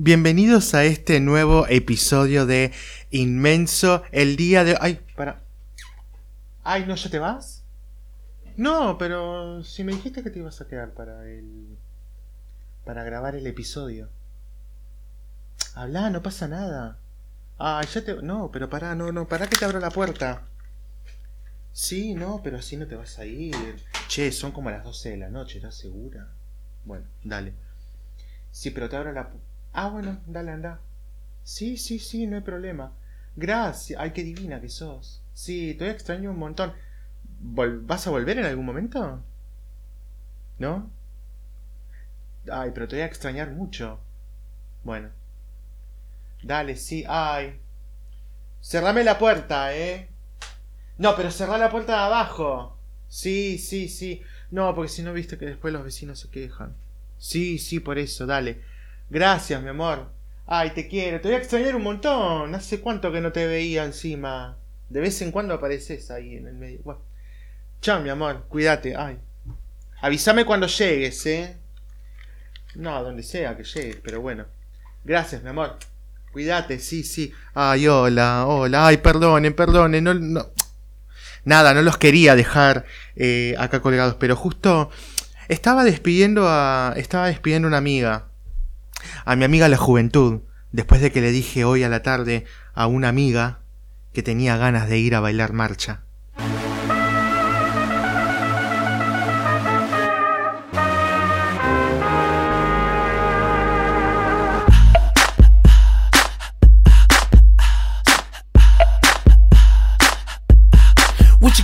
Bienvenidos a este nuevo episodio de Inmenso. El día de... Ay, para... Ay, ¿no ya te vas? No, pero si me dijiste que te ibas a quedar para el... Para grabar el episodio. Habla, no pasa nada. Ay, ya te... No, pero pará, no, no, pará que te abro la puerta. Sí, no, pero así no te vas a ir. Che, son como las 12 de la noche, ¿estás segura? Bueno, dale. Sí, pero te abro la... Ah, bueno, dale, anda. Sí, sí, sí, no hay problema. Gracias. Ay, qué divina que sos. Sí, te extraño un montón. ¿Vas a volver en algún momento? ¿No? Ay, pero te voy a extrañar mucho. Bueno. Dale, sí. Ay. Cerrame la puerta, ¿eh? No, pero cerrá la puerta de abajo. Sí, sí, sí. No, porque si no viste que después los vecinos se quejan. Sí, sí, por eso, dale. Gracias, mi amor. Ay, te quiero. Te voy a extrañar un montón. Hace cuánto que no te veía encima. De vez en cuando apareces ahí en el medio. Bueno. Chao, mi amor. Cuídate. Ay. Avísame cuando llegues, ¿eh? No, donde sea que llegues, pero bueno. Gracias, mi amor. Cuídate, sí, sí. Ay, hola, hola. Ay, perdonen, perdonen. No, no. Nada, no los quería dejar eh, acá colgados, pero justo estaba despidiendo a. Estaba despidiendo a una amiga a mi amiga la juventud, después de que le dije hoy a la tarde a una amiga que tenía ganas de ir a bailar marcha.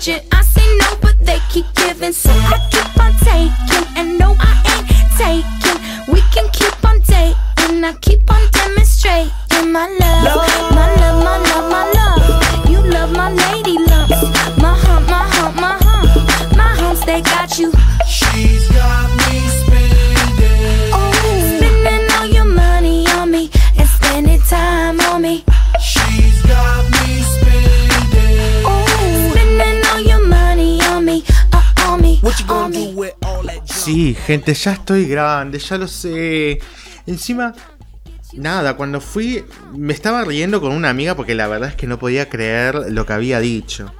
religion. I say no, but they keep giving. So I keep on taking. And no, I ain't taking. We can keep on dating. I keep on demonstrating my love. Sí, gente, ya estoy grande, ya lo sé. Encima, nada, cuando fui me estaba riendo con una amiga porque la verdad es que no podía creer lo que había dicho.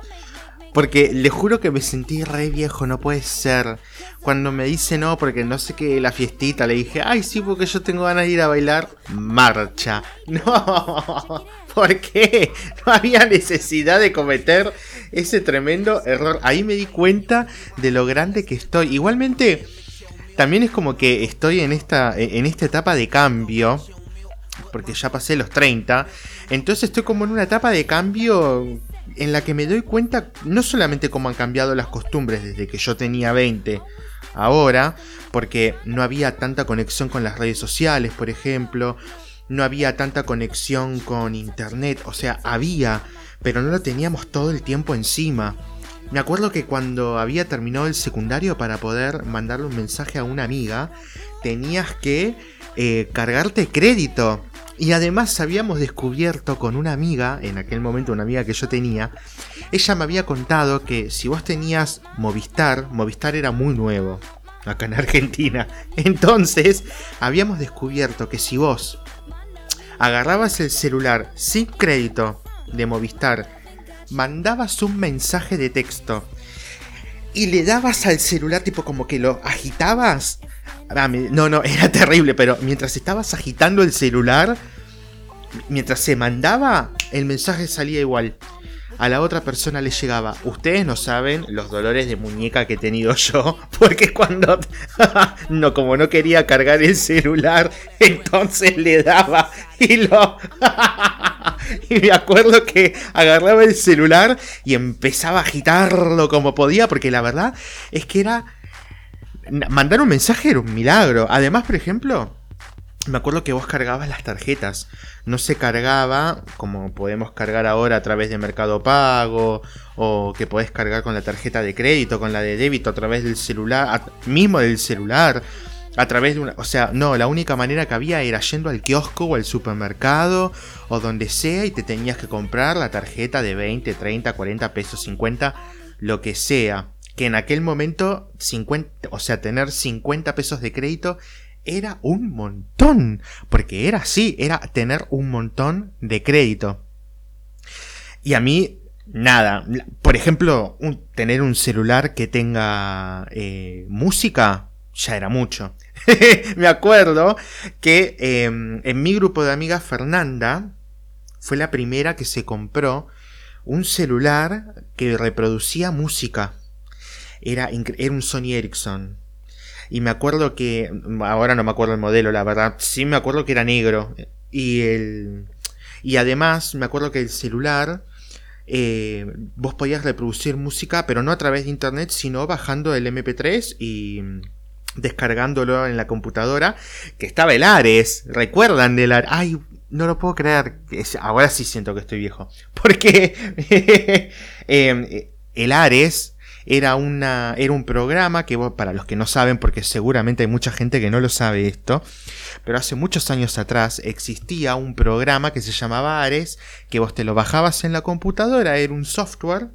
Porque le juro que me sentí re viejo, no puede ser. Cuando me dice no, porque no sé qué, la fiestita, le dije, ay, sí, porque yo tengo ganas de ir a bailar marcha. No, ¿por qué? No había necesidad de cometer ese tremendo error. Ahí me di cuenta de lo grande que estoy. Igualmente, también es como que estoy en esta, en esta etapa de cambio. Porque ya pasé los 30. Entonces estoy como en una etapa de cambio en la que me doy cuenta no solamente cómo han cambiado las costumbres desde que yo tenía 20 ahora, porque no había tanta conexión con las redes sociales, por ejemplo, no había tanta conexión con internet, o sea, había, pero no lo teníamos todo el tiempo encima. Me acuerdo que cuando había terminado el secundario para poder mandarle un mensaje a una amiga, tenías que eh, cargarte crédito. Y además habíamos descubierto con una amiga, en aquel momento una amiga que yo tenía, ella me había contado que si vos tenías Movistar, Movistar era muy nuevo acá en Argentina. Entonces habíamos descubierto que si vos agarrabas el celular sin crédito de Movistar, mandabas un mensaje de texto y le dabas al celular tipo como que lo agitabas. Ah, No, no, era terrible, pero mientras estabas agitando el celular, mientras se mandaba, el mensaje salía igual. A la otra persona le llegaba. Ustedes no saben los dolores de muñeca que he tenido yo. Porque cuando. no, como no quería cargar el celular, entonces le daba y lo. y me acuerdo que agarraba el celular y empezaba a agitarlo como podía, porque la verdad es que era... Mandar un mensaje era un milagro. Además, por ejemplo, me acuerdo que vos cargabas las tarjetas. No se cargaba como podemos cargar ahora a través de Mercado Pago o que podés cargar con la tarjeta de crédito, con la de débito a través del celular, mismo del celular, a través de una... O sea, no, la única manera que había era yendo al kiosco o al supermercado o donde sea y te tenías que comprar la tarjeta de 20, 30, 40 pesos, 50, lo que sea. Que en aquel momento, 50, o sea, tener 50 pesos de crédito era un montón. Porque era así, era tener un montón de crédito. Y a mí, nada. Por ejemplo, tener un celular que tenga eh, música, ya era mucho. Me acuerdo que em, en mi grupo de amigas, Fernanda, fue la primera que se compró un celular que reproducía música. Era, era un Sony Ericsson. Y me acuerdo que, ahora no me acuerdo el modelo, la verdad, sí me acuerdo que era negro. Y el... Y además me acuerdo que el celular, eh, vos podías reproducir música, pero no a través de internet, sino bajando el MP3 y descargándolo en la computadora, que estaba el Ares, recuerdan del Ares, ay, no lo puedo creer, ahora sí siento que estoy viejo, porque eh, el Ares era, una, era un programa que, para los que no saben, porque seguramente hay mucha gente que no lo sabe esto, pero hace muchos años atrás existía un programa que se llamaba Ares, que vos te lo bajabas en la computadora, era un software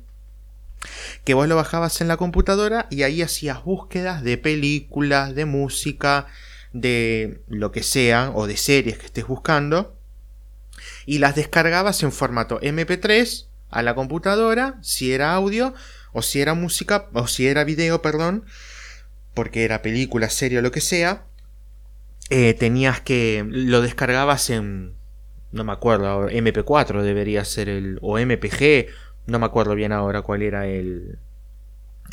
que vos lo bajabas en la computadora y ahí hacías búsquedas de películas, de música, de lo que sea, o de series que estés buscando, y las descargabas en formato MP3 a la computadora, si era audio, o si era música, o si era video, perdón, porque era película, serie o lo que sea, eh, tenías que, lo descargabas en, no me acuerdo, MP4 debería ser el, o MPG, no me acuerdo bien ahora cuál era el,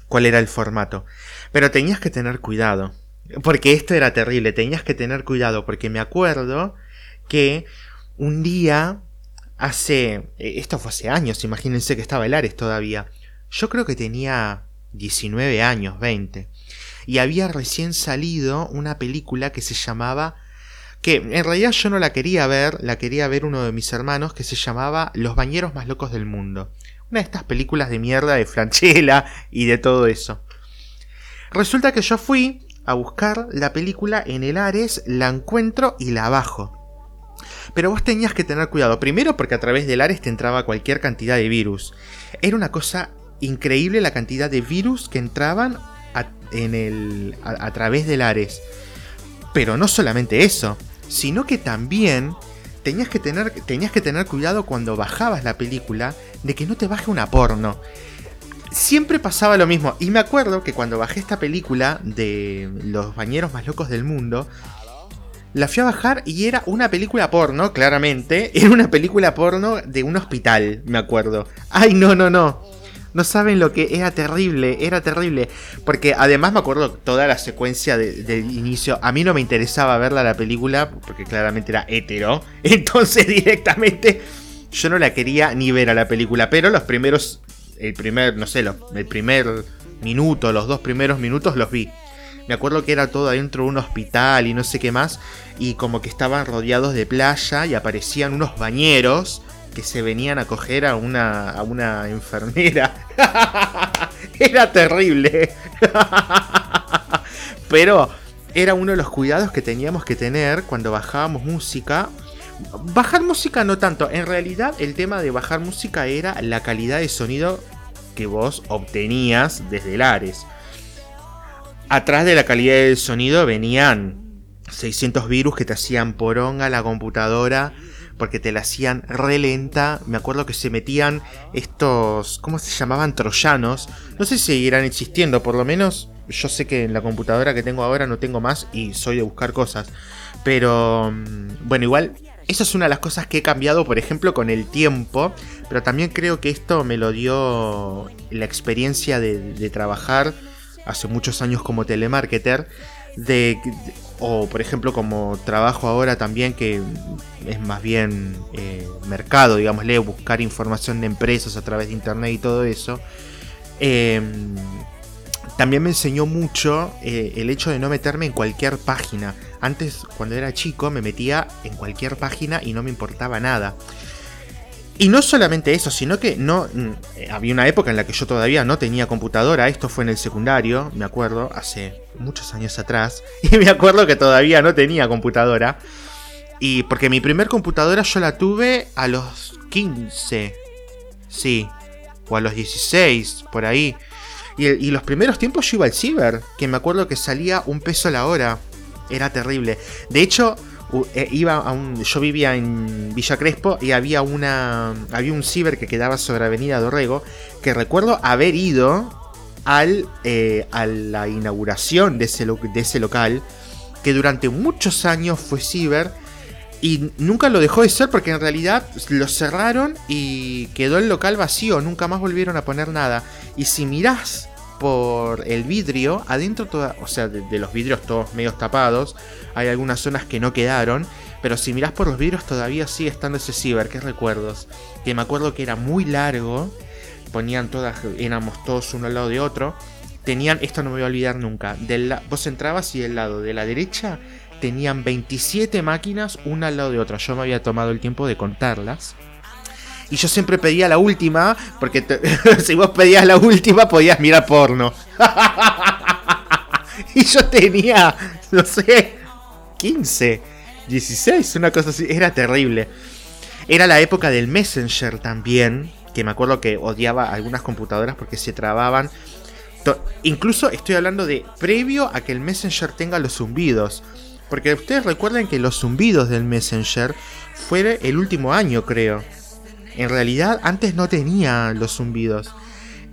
cuál era el formato, pero tenías que tener cuidado, porque esto era terrible, tenías que tener cuidado, porque me acuerdo que un día, hace, eh, esto fue hace años, imagínense que estaba el Ares todavía, yo creo que tenía 19 años, 20. Y había recién salido una película que se llamaba... Que en realidad yo no la quería ver, la quería ver uno de mis hermanos, que se llamaba Los bañeros más locos del mundo. Una de estas películas de mierda de Franchella y de todo eso. Resulta que yo fui a buscar la película en el Ares, la encuentro y la bajo. Pero vos tenías que tener cuidado. Primero porque a través del Ares te entraba cualquier cantidad de virus. Era una cosa increíble la cantidad de virus que entraban a, en el, a, través del Ares. Pero no solamente eso, sino que también tenías que, tener, tenías que tener cuidado cuando bajabas la película de que no te baje una porno. Siempre pasaba lo mismo. Y me acuerdo que cuando bajé esta película de los bañeros más locos del mundo, la fui a bajar y era una película porno, claramente. Era una película porno de un hospital, me acuerdo. Ay, no, no, no. No saben lo que era terrible, era terrible. Porque además me acuerdo toda la secuencia del inicio. A mí no me interesaba verla la película, porque claramente era hetero. Entonces directamente yo no la quería ni ver a la película. Pero los primeros, el primer, no sé, el primer minuto, los dos primeros minutos los vi. Me acuerdo que era todo adentro de un hospital y no sé qué más. Y como que estaban rodeados de playa y aparecían unos bañeros que se venían a coger a una, enfermera. era terrible. Pero era uno de los cuidados que teníamos que tener cuando bajábamos música. Bajar música no tanto, en realidad el tema de bajar música era la calidad de sonido que vos obtenías desde el Ares. Atrás de la calidad del sonido venían 600 virus que te hacían poronga la computadora porque te la hacían re lenta. Me acuerdo que se metían estos, ¿cómo se llamaban? Troyanos. No sé si seguirán existiendo, por lo menos yo sé que en la computadora que tengo ahora no tengo más y soy de buscar cosas. Pero mm, bueno, igual, eso es una de las cosas que he cambiado, por ejemplo, con el tiempo. Pero también creo que esto me lo dio la experiencia de, de trabajar hace muchos años como telemarketer de, o por ejemplo como trabajo ahora también que es más bien eh, mercado, digámosle, buscar información de empresas a través de internet y todo eso, em, también me enseñó mucho eh, el hecho de no meterme en cualquier página. Antes, cuando era chico, me metía en cualquier página y no me importaba nada. Y no solamente eso, sino que no mm, había una época en la que yo todavía no tenía computadora, esto fue en el secundario, me acuerdo, hace muchos años atrás, y me acuerdo que todavía no tenía computadora. Y porque mi primer computadora yo la tuve a los 15, sí, o a los 16, por ahí. Y, los primeros tiempos yo iba al ciber, que me acuerdo que salía un peso la hora. Era terrible. De hecho, eh, iba a un, yo vivía en Villa Crespo y había una había un ciber que quedaba sobre Avenida Dorrego que recuerdo haber ido al, eh, a la inauguración de ese, de ese local que durante muchos años fue ciber y nunca lo dejó de ser porque en realidad lo cerraron y quedó el local vacío, nunca más volvieron a poner nada. Y si mirás por el vidrio, adentro toda, o sea, de, los vidrios todos medio tapados, hay algunas zonas que no quedaron, pero si mirás por los vidrios todavía sigue estando ese ciber, qué recuerdos, que me acuerdo que era muy largo, ponían todas, éramos todos uno al lado de otro, tenían, esto no me voy a olvidar nunca, del, vos entrabas y del lado de la derecha tenían 27 máquinas una al lado de otra, yo me había tomado el tiempo de contarlas. Y yo siempre pedía la última, porque si vos pedías la última podías mirar porno. y yo tenía, no sé, 15, 16, una cosa así. Era terrible. Era la época del Messenger también, que me acuerdo que odiaba algunas computadoras porque se trababan. Incluso estoy hablando de previo a que el Messenger tenga los zumbidos. Porque ustedes recuerden que los zumbidos del Messenger fue el último año, creo. En realidad antes no tenía los zumbidos.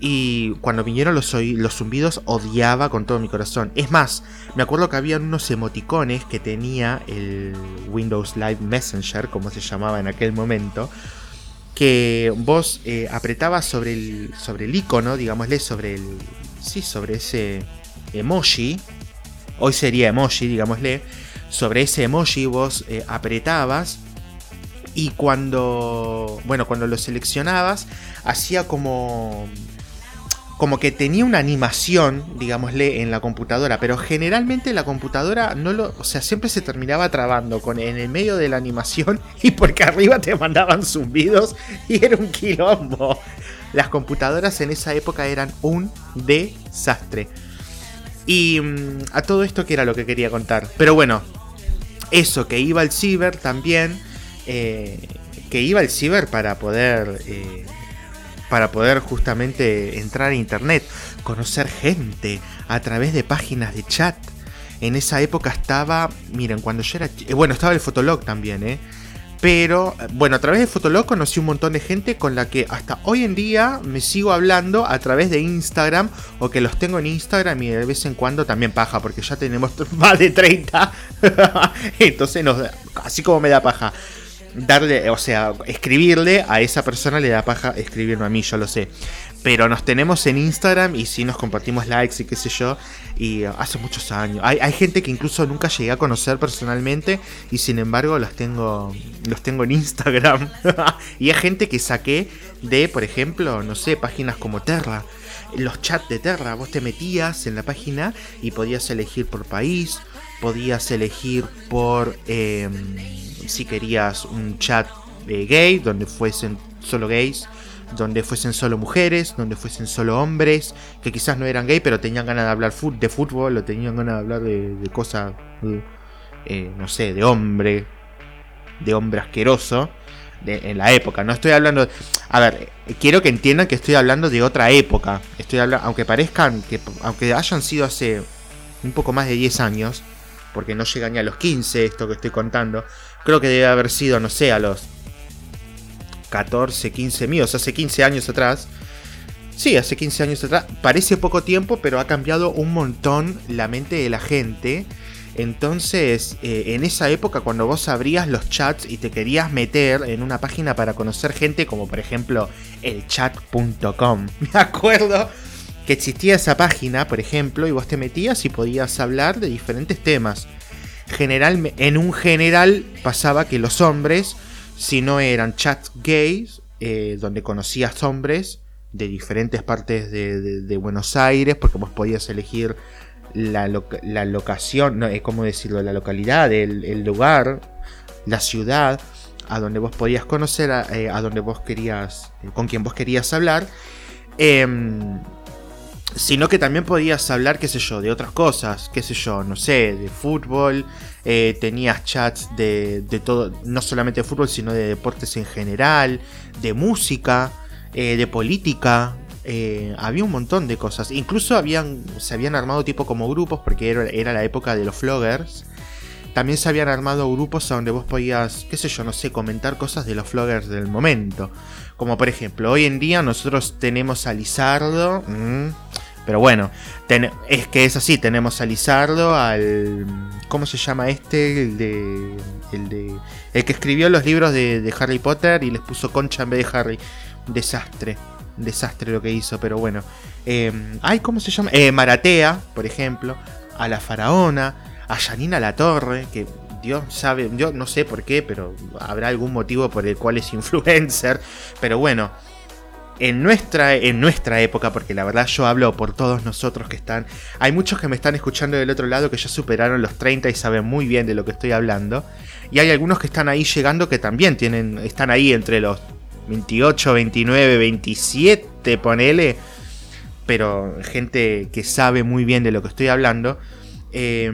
Y cuando vinieron los, zumbidos odiaba con todo mi corazón. Es más, me acuerdo que había unos emoticones que tenía el Windows Live Messenger, como se llamaba en aquel momento, que vos eh, apretabas sobre el, sobre el icono, digámosle, sobre el... Sí, sobre ese emoji. Hoy sería emoji, digámosle. Sobre ese emoji vos eh, apretabas y cuando, bueno, cuando lo seleccionabas, hacía como como que tenía una animación, digámosle, en la computadora, pero generalmente la computadora no lo, o sea, siempre se terminaba trabando con en el medio de la animación y porque arriba te mandaban zumbidos y era un quilombo. Las computadoras en esa época eran un desastre. Y mm, a todo esto que era lo que quería contar. Pero bueno, eso que iba al ciber también eh, que iba al ciber para poder eh, para poder justamente entrar a internet, conocer gente a través de páginas de chat. En esa época estaba, miren, cuando yo era, eh, bueno, estaba el Fotolog también, ¿eh? Pero, bueno, a través de Fotolog conocí un montón de gente con la que hasta hoy en día me sigo hablando a través de Instagram o que los tengo en Instagram y de vez en cuando también paja, porque ya tenemos más de 30. Entonces, nos, así como me da paja darle, o sea, escribirle a esa persona le da paja escribirme a mí, yo lo sé. Pero nos tenemos en Instagram y sí nos compartimos likes y qué sé yo. Y hace muchos años. Hay, gente que incluso nunca llegué a conocer personalmente. Y sin embargo los tengo. Los tengo en Instagram. y hay gente que saqué de, por ejemplo, no sé, páginas como Terra. Los chats de Terra. Vos te metías en la página y podías elegir por país. Podías elegir por. Em, si querías un chat gay, donde fuesen solo gays, donde fuesen solo mujeres, donde fuesen solo hombres, que quizás no eran gay, pero tenían ganas de hablar de fútbol o tenían ganas de hablar de, cosas, eh, no sé, de hombre, de hombre asqueroso. en la época, no estoy hablando. A ver, quiero que entiendan que estoy hablando de otra época. Estoy hablando, aunque parezcan que, aunque hayan sido hace un poco más de 10 años, porque no llega ni a los 15 esto que estoy contando. Creo que debe haber sido, no sé, a los 14, 15 míos, hace 15 años atrás. Sí, hace 15 años atrás. Parece poco tiempo, pero ha cambiado un montón la mente de la gente. Entonces, eh, en esa época, cuando vos abrías los chats y te querías meter en una página para conocer gente, como por ejemplo el chat.com, me acuerdo que existía esa página, por ejemplo, y vos te metías y podías hablar de diferentes temas. General, en un general pasaba que los hombres, si no eran chats gays, eh, donde conocías hombres de diferentes partes de, Buenos Aires, porque vos podías elegir la, locación, no, eh, ¿cómo decirlo? La localidad, el, lugar, la ciudad, a donde vos podías conocer, a, eh, donde vos querías, con quien vos querías hablar. Em, sino que también podías hablar, qué sé yo, de otras cosas, qué sé yo, no sé, de fútbol, eh, tenías chats de, de, todo, no solamente de fútbol, sino de deportes en general, de música, eh, de política, eh, había un montón de cosas, incluso habían, se habían armado tipo como grupos, porque era, era la época de los floggers, también se habían armado grupos a donde vos podías, qué sé yo, no sé, comentar cosas de los floggers del momento. Como por ejemplo, hoy en día nosotros tenemos a Lizardo. Mm, pero bueno, es que es así, tenemos a Lizardo, al... ¿Cómo se llama este? El de... El, de, el que escribió los libros de, Harry Potter y les puso concha en vez de Harry. Desastre. Desastre lo que hizo, pero bueno. Eh, ay, ¿cómo se llama? Eh, Maratea, por ejemplo. A la Faraona a Janina La Torre, que Dios sabe, yo no sé por qué, pero habrá algún motivo por el cual es influencer. Pero bueno, en nuestra, en nuestra época, porque la verdad yo hablo por todos nosotros que están. Hay muchos que me están escuchando del otro lado que ya superaron los 30 y saben muy bien de lo que estoy hablando. Y hay algunos que están ahí llegando que también tienen, están ahí entre los 28, 29, 27, ponele. Pero gente que sabe muy bien de lo que estoy hablando. Eh,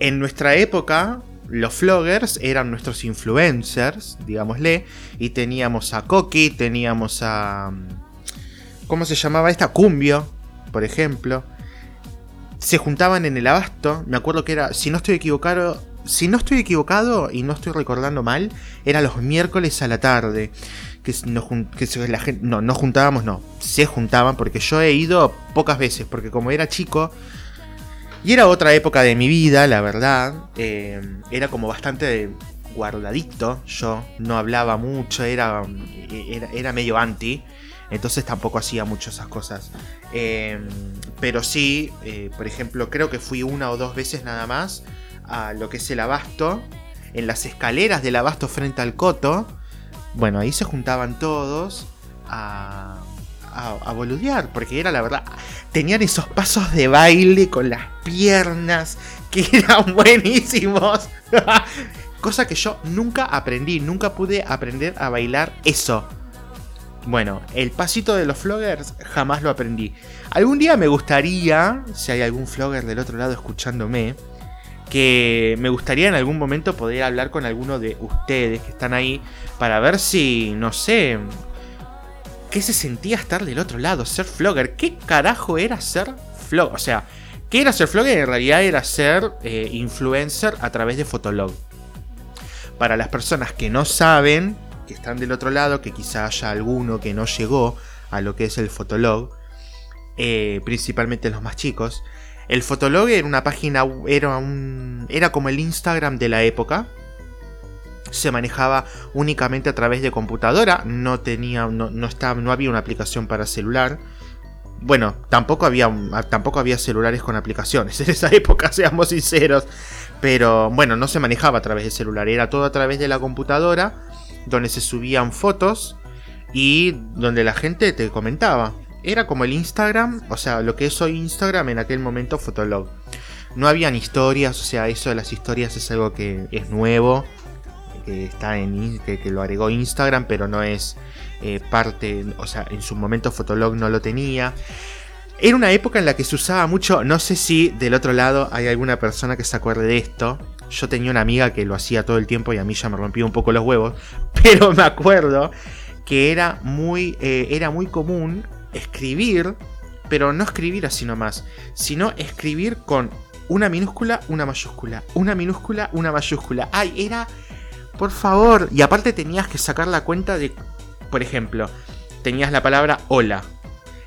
en nuestra época, los floggers eran nuestros influencers, digámosle, y teníamos a Coqui, teníamos a... ¿Cómo se llamaba esta? Cumbio, por ejemplo. Se juntaban en el abasto, me acuerdo que era, si no estoy equivocado, si no estoy equivocado y no estoy recordando mal, era los miércoles a la tarde. Que, que la gente, no, no juntábamos, no, se juntaban porque yo he ido pocas veces, porque como era chico, y era otra época de mi vida, la verdad. Eh, era como bastante guardadito. Yo no hablaba mucho, era, era, medio anti. Entonces tampoco hacía mucho esas cosas. Eh, pero sí, eh, por ejemplo, creo que fui una o dos veces nada más a lo que es el abasto. En las escaleras del abasto frente al coto. Bueno, ahí se juntaban todos a, a, boludear, porque era la verdad, tenían esos pasos de baile con las piernas que eran buenísimos. Cosa que yo nunca aprendí, nunca pude aprender a bailar eso. Bueno, el pasito de los floggers jamás lo aprendí. Algún día me gustaría, si hay algún flogger del otro lado escuchándome, que me gustaría en algún momento poder hablar con alguno de ustedes que están ahí para ver si, no sé, qué se sentía estar del otro lado, ser flogger. ¿Qué carajo era ser flogger? O sea, ¿qué era ser flogger? En realidad era ser eh, influencer a través de Fotolog. Para las personas que no saben, que están del otro lado, que quizá haya alguno que no llegó a lo que es el Fotolog, eh, principalmente los más chicos, el Fotolog era una página, era, un, era como el Instagram de la época, se manejaba únicamente a través de computadora, no tenía, no, estaba, no había una aplicación para celular. Bueno, tampoco había, tampoco había celulares con aplicaciones en esa época, seamos sinceros. Pero bueno, no se manejaba a través de celular, era todo a través de la computadora, donde se subían fotos y donde la gente te comentaba. Era como el Instagram, o sea, lo que es hoy Instagram en aquel momento Fotolog. No habían historias, o sea, eso de las historias es algo que es nuevo que está en que, lo agregó Instagram, pero no es eh, parte, o sea, en su momento Fotolog no lo tenía. Era una época en la que se usaba mucho, no sé si del otro lado hay alguna persona que se acuerde de esto. Yo tenía una amiga que lo hacía todo el tiempo y a mí ya me rompía un poco los huevos, pero me acuerdo que era muy, eh, era muy común escribir, pero no escribir así nomás, sino escribir con una minúscula, una mayúscula, una minúscula, una mayúscula. Ay, era por favor. Y aparte tenías que sacar la cuenta de, por ejemplo, tenías la palabra hola.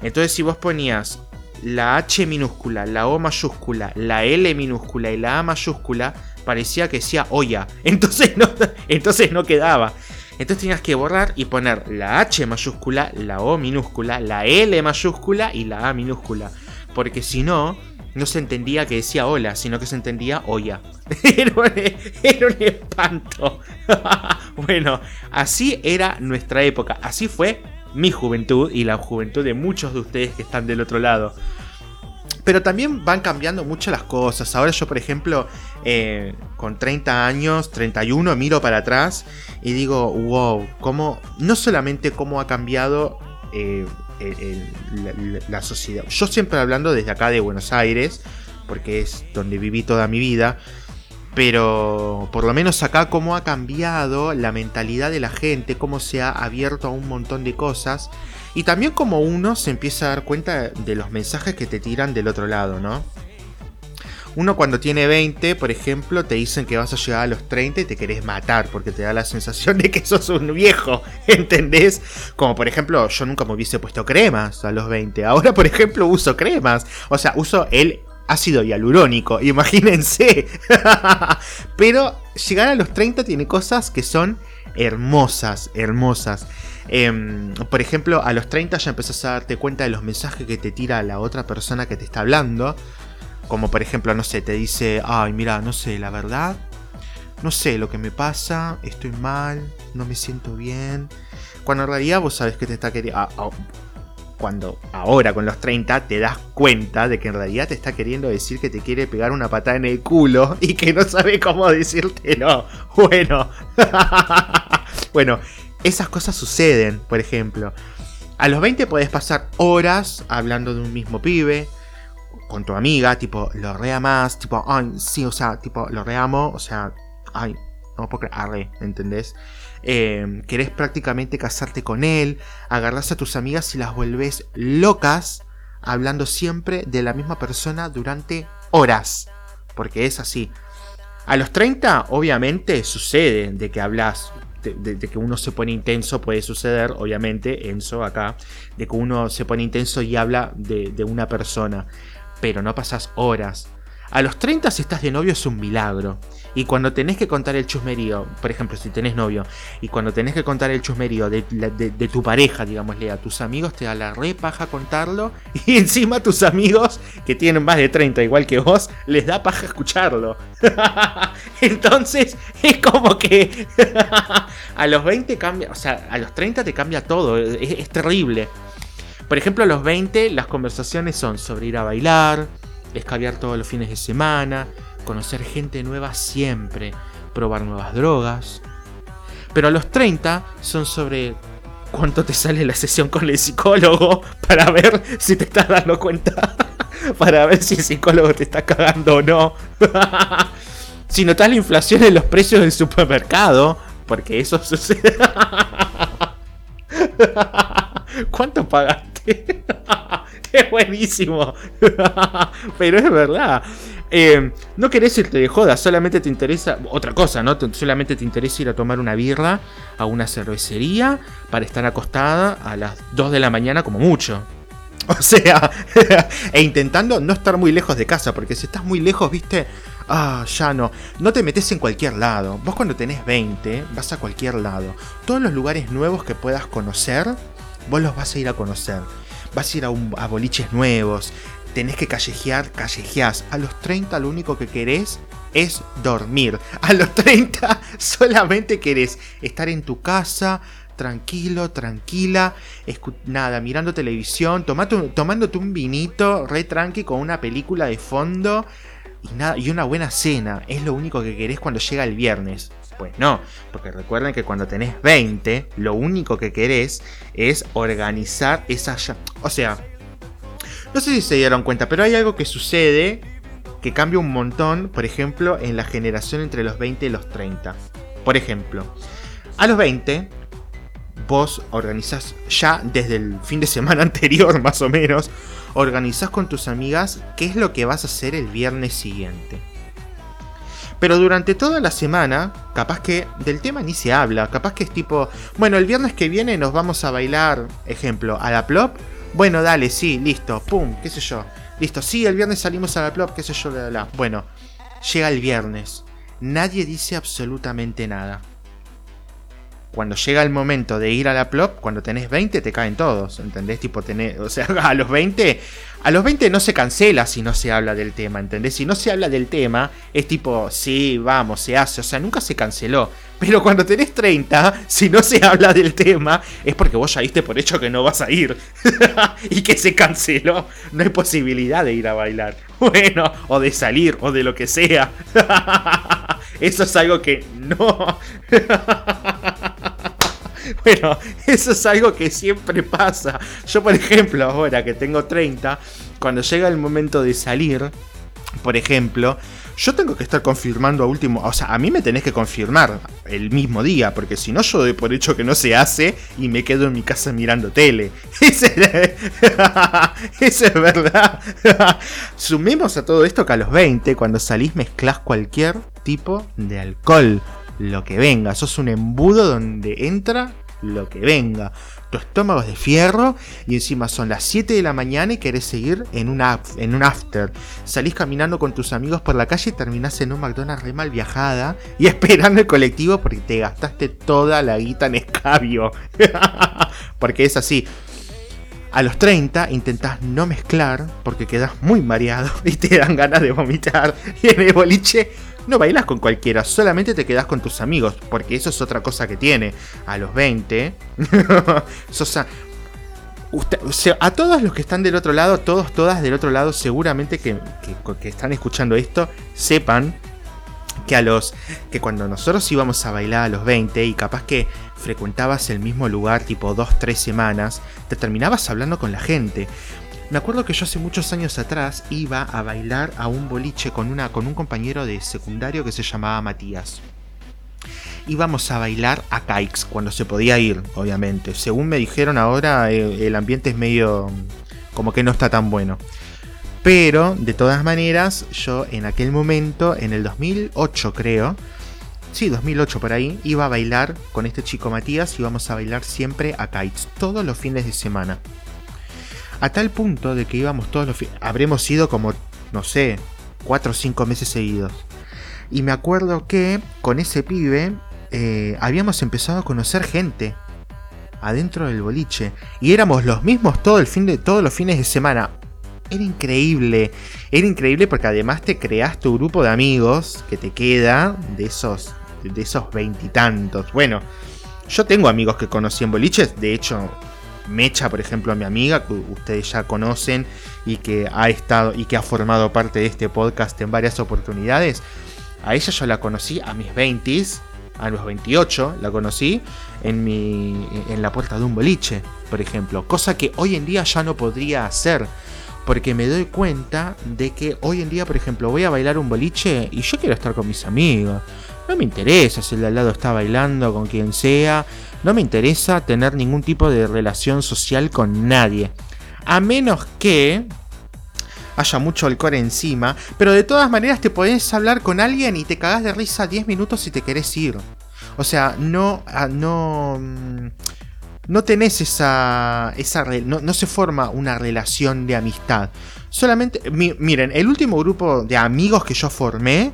Entonces si vos ponías la H minúscula, la O mayúscula, la L minúscula y la A mayúscula, parecía que decía olla. Entonces no, entonces no quedaba. Entonces tenías que borrar y poner la H mayúscula, la O minúscula, la L mayúscula y la A minúscula. Porque si no, no se entendía que decía hola, sino que se entendía olla. era, un, espanto. bueno, así era nuestra época. Así fue mi juventud y la juventud de muchos de ustedes que están del otro lado. Pero también van cambiando mucho las cosas. Ahora yo, por ejemplo, eh, con 30 años, 31, miro para atrás y digo, wow, cómo, no solamente cómo ha cambiado eh, la, sociedad. Yo siempre hablando desde acá de Buenos Aires, porque es donde viví toda mi vida, pero por lo menos acá cómo ha cambiado la mentalidad de la gente, cómo se ha abierto a un montón de cosas, y también cómo uno se empieza a dar cuenta de los mensajes que te tiran del otro lado, ¿no? Uno cuando tiene 20, por ejemplo, te dicen que vas a llegar a los 30 y te querés matar porque te da la sensación de que sos un viejo, ¿entendés? Como por ejemplo, yo nunca me hubiese puesto cremas a los 20. Ahora, por ejemplo, uso cremas. O sea, uso el ácido hialurónico, imagínense. Pero llegar a los 30 tiene cosas que son hermosas, hermosas. Em, por ejemplo, a los 30 ya empezás a darte cuenta de los mensajes que te tira la otra persona que te está hablando. Como por ejemplo, no sé, te dice, ay, mira, no sé, la verdad, no sé lo que me pasa, estoy mal, no me siento bien. Cuando en realidad vos sabes que te está queriendo... Cuando ahora con los 30 te das cuenta de que en realidad te está queriendo decir que te quiere pegar una patada en el culo y que no sabe cómo decírtelo. Bueno, bueno, esas cosas suceden, por ejemplo. A los 20 puedes pasar horas hablando de un mismo pibe, con tu amiga, tipo, lo reamas, tipo, ay, sí, o sea, tipo, lo reamo, o sea, ay, no creer, arre, ¿entendés? Eh, querés prácticamente casarte con él, agarras a tus amigas y las vuelves locas, hablando siempre de la misma persona durante horas, porque es así. A los 30, obviamente, sucede de que hablas de, que uno se pone intenso, puede suceder, obviamente, Enzo acá, de que uno se pone intenso y habla de una persona pero no pasas horas. A los 30 si estás de novio es un milagro. Y cuando tenés que contar el chusmerío, por ejemplo, si tenés novio, y cuando tenés que contar el chusmerío de, tu pareja, digámosle, a tus amigos, te da la re paja contarlo. Y encima tus amigos, que tienen más de 30 igual que vos, les da paja escucharlo. Entonces, es como que a los 20 cambia, o sea, a los 30 te cambia todo, es terrible. Por ejemplo, a los 20 las conversaciones son sobre ir a bailar, escabiar todos los fines de semana, conocer gente nueva siempre, probar nuevas drogas. Pero a los 30 son sobre cuánto te sale la sesión con el psicólogo para ver si te estás dando cuenta, para ver si el psicólogo te está cagando o no. si notas la inflación en los precios del supermercado, porque eso sucede. ¿Cuánto pagas? es buenísimo. Pero es verdad. Eh, no querés irte de joda, solamente te interesa otra cosa, ¿no? Solamente te interesa ir a tomar una birra a una cervecería para estar acostada a las 2 de la mañana como mucho. O sea, e intentando no estar muy lejos de casa, porque si estás muy lejos, viste, ah, ya no, no te metes en cualquier lado. Vos cuando tenés 20, vas a cualquier lado. Todos los lugares nuevos que puedas conocer, vos los vas a ir a conocer. Vas a ir a, a boliches nuevos, tenés que callejear, callejeás. A los 30 lo único que querés es dormir. A los 30 solamente querés estar en tu casa, tranquilo, tranquila, nada, mirando televisión, tomándote un vinito re tranqui con una película de fondo y, nada, y una buena cena. Es lo único que querés cuando llega el viernes. Pues no, porque recuerden que cuando tenés 20, lo único que querés es organizar esa... O sea, no sé si se dieron cuenta, pero hay algo que sucede que cambia un montón, por ejemplo, en la generación entre los 20 y los 30. Por ejemplo, a los 20, vos organizás ya desde el fin de semana anterior, más o menos, organizás con tus amigas qué es lo que vas a hacer el viernes siguiente. Pero durante toda la semana, capaz que del tema ni se habla, capaz que es tipo, bueno, el viernes que viene nos vamos a bailar, ejemplo, a la plop. Bueno, dale, sí, listo, pum, qué sé yo. Listo, sí, el viernes salimos a la plop, qué sé yo, la, la. Bueno, llega el viernes. Nadie dice absolutamente nada. cuando llega el momento de ir a la plop, cuando tenés 20 te caen todos, ¿entendés? Tipo, tenés, o sea, a los 20, a los 20 no se cancela si no se habla del tema, ¿entendés? Si no se habla del tema, es tipo, sí, vamos, se hace, o sea, nunca se canceló. Pero cuando tenés 30, si no se habla del tema, es porque vos ya viste por hecho que no vas a ir. y que se canceló. No hay posibilidad de ir a bailar. Bueno, o de salir, o de lo que sea. Eso es algo que no. Bueno, eso es algo que siempre pasa. Yo, por ejemplo, ahora que tengo 30, cuando llega el momento de salir, por ejemplo, yo tengo que estar confirmando a último. O sea, a mí me tenés que confirmar el mismo día, porque si no, yo doy por hecho que no se hace y me quedo en mi casa mirando tele. Eso es verdad. Sumemos a todo esto que a los 20, cuando salís, mezclas cualquier tipo de alcohol lo que venga. Sos un embudo donde entra lo que venga. Tu estómago es de fierro y encima son las 7 de la mañana y querés seguir en un, en un after. Salís caminando con tus amigos por la calle y terminás en un McDonald's re mal viajada y esperando el colectivo porque te gastaste toda la guita en escabio. porque es así. A los 30 intentás no mezclar porque quedas muy mareado y te dan ganas de vomitar. Y en el boliche no bailas con cualquiera, solamente te quedas con tus amigos, porque eso es otra cosa que tiene. A los 20, a, todos los que están del otro lado, todos, todas del otro lado, seguramente que, que, están escuchando esto, sepan que a los que cuando nosotros íbamos a bailar a los 20 y capaz que frecuentabas el mismo lugar tipo 2 3 semanas, te terminabas hablando con la gente. Me acuerdo que yo hace muchos años atrás iba a bailar a un boliche con, una, con un compañero de secundario que se llamaba Matías. Íbamos a bailar a Caix cuando se podía ir, obviamente. Según me dijeron ahora, eh, el ambiente es medio como que no está tan bueno. Pero, de todas maneras, yo en aquel momento, en el 2008 creo, sí, 2008 por ahí, iba a bailar con este chico Matías y íbamos a bailar siempre a Kites, todos los fines de semana. A tal punto de que íbamos todos los Habremos ido como, no sé, 4 o 5 meses seguidos. Y me acuerdo que con ese pibe eh, habíamos empezado a conocer gente adentro del boliche. Y éramos los mismos todo el fin de, todos los fines de semana. Era increíble. Era increíble porque además te creas tu grupo de amigos que te queda de esos de esos veintitantos. Bueno, yo tengo amigos que conocí en boliches. De hecho, Mecha, por ejemplo, a mi amiga, que ustedes ya conocen y que ha estado y que ha formado parte de este podcast en varias oportunidades. A ella yo la conocí a mis 20 a los 28 la conocí en, mi, en la puerta de un boliche, por ejemplo. Cosa que hoy en día ya no podría hacer. Porque me doy cuenta de que hoy en día, por ejemplo, voy a bailar un boliche y yo quiero estar con mis amigos. No me interesa si el de al lado está bailando con quien sea. No me interesa tener ningún tipo de relación social con nadie. A menos que haya mucho alcohol encima. Pero de todas maneras te podés hablar con alguien y te cagás de risa 10 minutos si te querés ir. O sea, no. Ah, no. Mm, no tenés esa. esa no, no se forma una relación de amistad. Solamente. miren, el último grupo de amigos que yo formé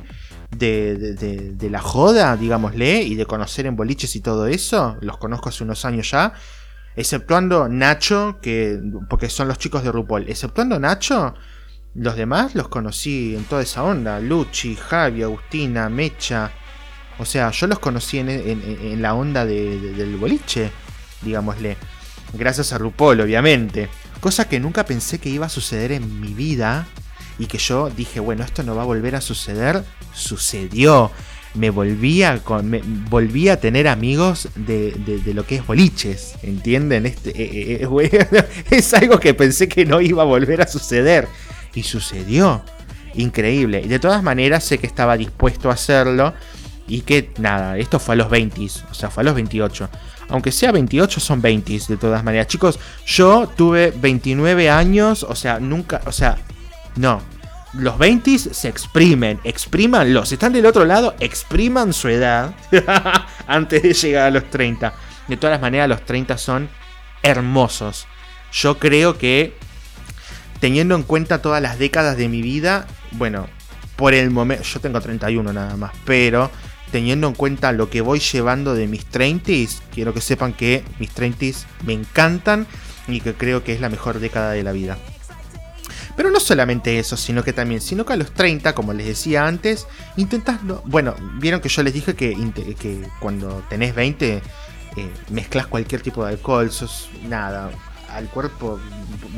de, la joda, digámosle, y de conocer en boliches y todo eso, los conozco hace unos años ya, exceptuando Nacho, que porque son los chicos de RuPaul, exceptuando Nacho, los demás los conocí en toda esa onda, Luchi, Javi, Agustina, Mecha, o sea, yo los conocí en, la onda del boliche, digámosle, gracias a RuPaul, obviamente, cosa que nunca pensé que iba a suceder en mi vida y que yo dije, bueno, esto no va a volver a suceder, sucedió. Me volví a, me, volví a tener amigos de, lo que es boliches, ¿entienden? Este, eh, eh, eh, es algo que pensé que no iba a volver a suceder. Y sucedió. Increíble. De todas maneras sé que estaba dispuesto a hacerlo. Y que nada, esto fue a los 20, o sea, fue a los 28. Aunque sea 28, son 20 de todas maneras. Chicos, yo tuve 29 años, o sea, nunca, o sea, no. Los 20 se exprimen, exprimanlos. Si están del otro lado, expriman su edad antes de llegar a los 30. De todas las maneras, los 30 son hermosos. Yo creo que, teniendo en cuenta todas las décadas de mi vida, bueno, por el momento, yo tengo 31 nada más, pero teniendo en cuenta lo que voy llevando de mis 30s, quiero que sepan que mis 30s me encantan y que creo que es la mejor década de la vida. Pero no solamente eso, sino que también, sino que a los 30, como les decía antes, intentas... bueno, vieron que yo les dije que, que cuando tenés 20 eh, mezclas cualquier tipo de alcohol, sos nada, al cuerpo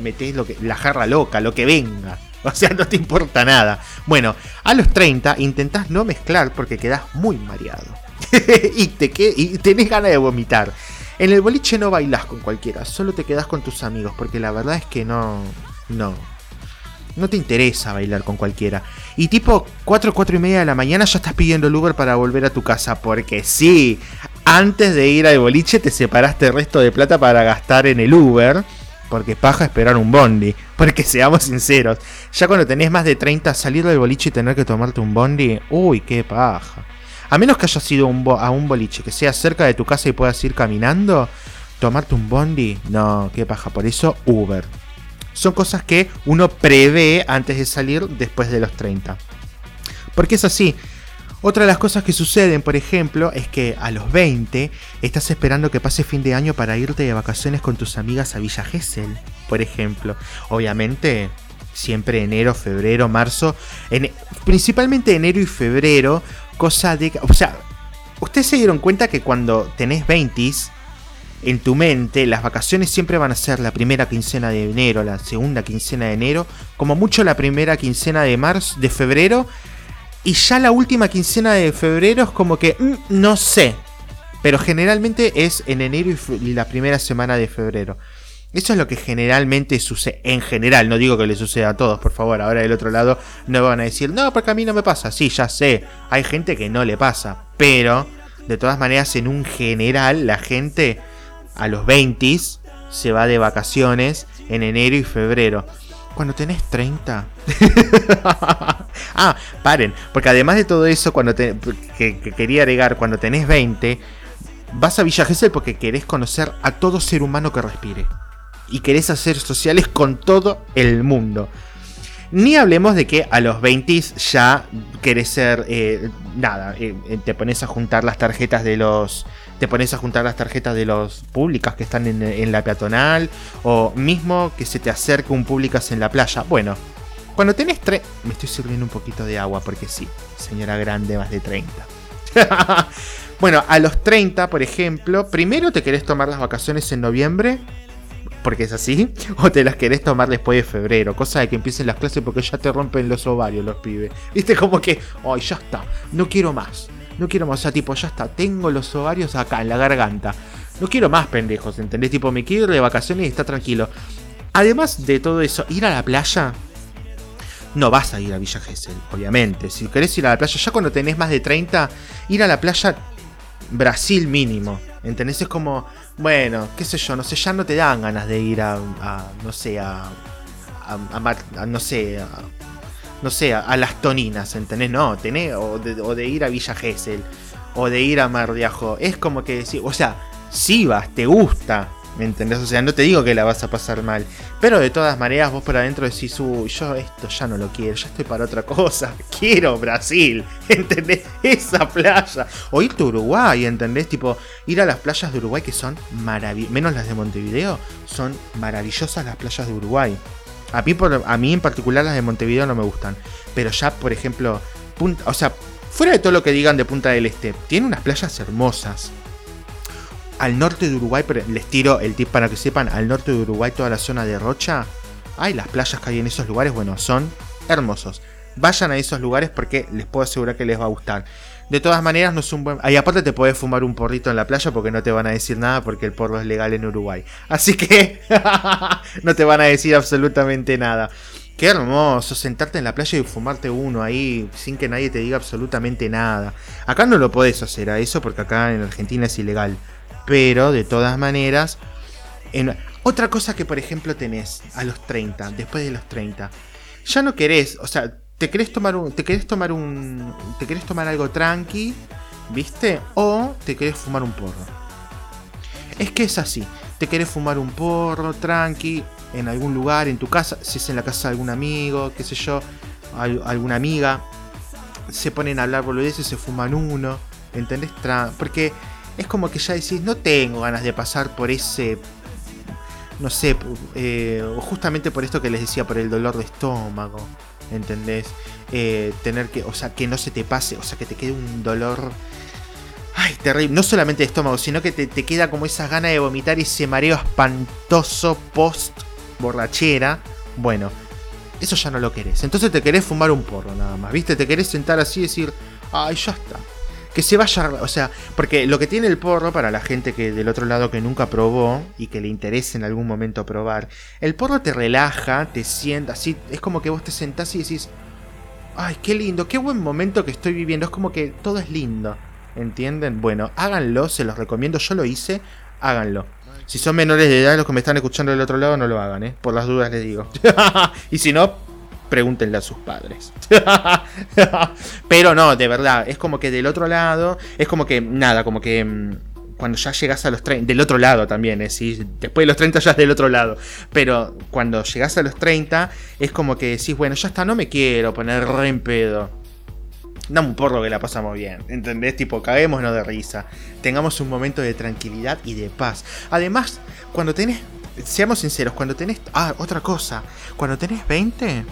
metés lo que, la jarra loca, lo que venga. O sea, no te importa nada. Bueno, a los 30 intentás no mezclar porque quedás muy mareado. y, te y tenés ganas de vomitar. En el boliche no bailás con cualquiera, solo te quedás con tus amigos, porque la verdad es que no. No. No te interesa bailar con cualquiera. Y tipo 4, 4 y media de la mañana ya estás pidiendo el Uber para volver a tu casa. Porque sí, antes de ir al boliche te separaste el resto de plata para gastar en el Uber. Porque paja esperar un bondi. Porque seamos sinceros, ya cuando tenés más de 30, salir del boliche y tener que tomarte un bondi, uy, qué paja. A menos que hayas ido a un boliche que sea cerca de tu casa y puedas ir caminando, tomarte un bondi, no, qué paja. Por eso, Uber. Son cosas que uno prevé antes de salir después de los 30. Porque es así. Otra de las cosas que suceden, por ejemplo, es que a los 20 estás esperando que pase fin de año para irte de vacaciones con tus amigas a Villa Gesell, por ejemplo. Obviamente, siempre enero, febrero, marzo, en, principalmente enero y febrero, cosa de... O sea, ustedes se dieron cuenta que cuando tenés 20 en tu mente las vacaciones siempre van a ser la primera quincena de enero, la segunda quincena de enero, como mucho la primera quincena de marzo, de febrero y ya la última quincena de febrero es como que, mm, no sé. Pero generalmente es en enero y, la primera semana de febrero. Eso es lo que generalmente sucede. En general, no digo que le suceda a todos, por favor. Ahora del otro lado no van a decir, no, porque a mí no me pasa. Sí, ya sé. Hay gente que no le pasa. Pero, de todas maneras, en un general, la gente a los 20 se va de vacaciones en enero y febrero cuando tenés 30. ah, paren, porque además de todo eso, cuando te, que, quería agregar, cuando tenés 20, vas a Villa Gesell porque querés conocer a todo ser humano que respire. Y querés hacer sociales con todo el mundo. Ni hablemos de que a los 20 ya querés ser. Eh, nada, eh, te pones a juntar las tarjetas de los te pones a juntar las tarjetas de los públicas que están en, la peatonal, o mismo que se te acerque un públicas en la playa. Bueno, cuando tenés tres... Me estoy sirviendo un poquito de agua porque sí, señora grande, más de 30. bueno, a los 30, por ejemplo, primero te querés tomar las vacaciones en noviembre, porque es así, o te las querés tomar después de febrero, cosa de que empiecen las clases porque ya te rompen los ovarios los pibes. Viste como que, ay, ya está, no quiero más no quiero más, o sea, tipo, ya está, tengo los ovarios acá, en la garganta. No quiero más pendejos, ¿entendés? Tipo, me quiero ir de vacaciones y está tranquilo. Además de todo eso, ir a la playa. No vas a ir a Villa Gesell, obviamente. Si querés ir a la playa, ya cuando tenés más de 30, ir a la playa Brasil mínimo. ¿Entendés? Es como, bueno, qué sé yo, no sé, ya no te dan ganas de ir a, no sé, a, a, no sé, a, no sé, a, las toninas, ¿entendés? No, tenés, o de, ir a Villa Gesell, o de ir a Mar de Ajo. Es como que, o sea, si vas, te gusta, ¿me entendés? O sea, no te digo que la vas a pasar mal, pero de todas maneras vos por adentro decís, uy, yo esto ya no lo quiero, ya estoy para otra cosa, quiero Brasil, ¿entendés? Esa playa. O irte a Uruguay, ¿entendés? Tipo, ir a las playas de Uruguay que son maravillosas, menos las de Montevideo, son maravillosas las playas de Uruguay. A mí, a mí en particular las de Montevideo no me gustan. Pero ya, por ejemplo, o sea, fuera de todo lo que digan de Punta del Este, tiene unas playas hermosas. Al norte de Uruguay, les tiro el tip para que sepan, al norte de Uruguay, toda la zona de Rocha, hay las playas que hay en esos lugares, bueno, son hermosos. Vayan a esos lugares porque les puedo asegurar que les va a gustar. De todas maneras, no es un buen. Y aparte, te podés fumar un porrito en la playa porque no te van a decir nada porque el porro es legal en Uruguay. Así que no te van a decir absolutamente nada. Qué hermoso sentarte en la playa y fumarte uno ahí sin que nadie te diga absolutamente nada. Acá no lo podés hacer a eso porque acá en Argentina es ilegal. Pero de todas maneras. Otra cosa que por ejemplo tenés a los 30, después de los 30. Ya no querés, o sea, te querés tomar un. Te querés tomar un. Te querés tomar algo tranqui, ¿viste? O te querés fumar un porro. Es que es así. Te querés fumar un porro tranqui. En algún lugar, en tu casa. Si es en la casa de algún amigo, qué sé yo. Alguna amiga. Se ponen a hablar boludeces, se fuman uno. ¿Entendés? Porque es como que ya decís, no tengo ganas de pasar por ese. No sé, eh, justamente por esto que les decía, por el dolor de estómago. ¿Entendés? Eh, tener que, o sea, que no se te pase, o sea, que te quede un dolor. Ay, terrible. No solamente de estómago, sino que te, te queda como esa gana de vomitar y ese mareo espantoso post borrachera. Bueno, eso ya no lo querés. Entonces te querés fumar un porro nada más, ¿viste? Te querés sentar así y decir, ay, ya está. Que se vaya, o sea, porque lo que tiene el porro para la gente que del otro lado que nunca probó y que le interese en algún momento probar, el porro te relaja, te sienta así, es como que vos te sentás y decís, ay, qué lindo, qué buen momento que estoy viviendo, es como que todo es lindo, ¿entienden? Bueno, háganlo, se los recomiendo, yo lo hice, háganlo. Si son menores de edad, los que me están escuchando del otro lado, no lo hagan, ¿eh? Por las dudas les digo. y si no, pregúntenle a sus padres. Pero no, de verdad, es como que del otro lado, es como que, nada, como que mm, cuando ya llegas a los 30, del otro lado también, ¿eh? ¿sí? después de los 30 ya es del otro lado, pero cuando llegas a los 30 es como que decís, bueno, ya está, no me quiero poner re en pedo. Dame un porro que la pasamos bien, ¿entendés? Tipo, caguémonos de risa. Tengamos un momento de tranquilidad y de paz. Además, cuando tenés, seamos sinceros, cuando tenés, ah, otra cosa, cuando tenés 20,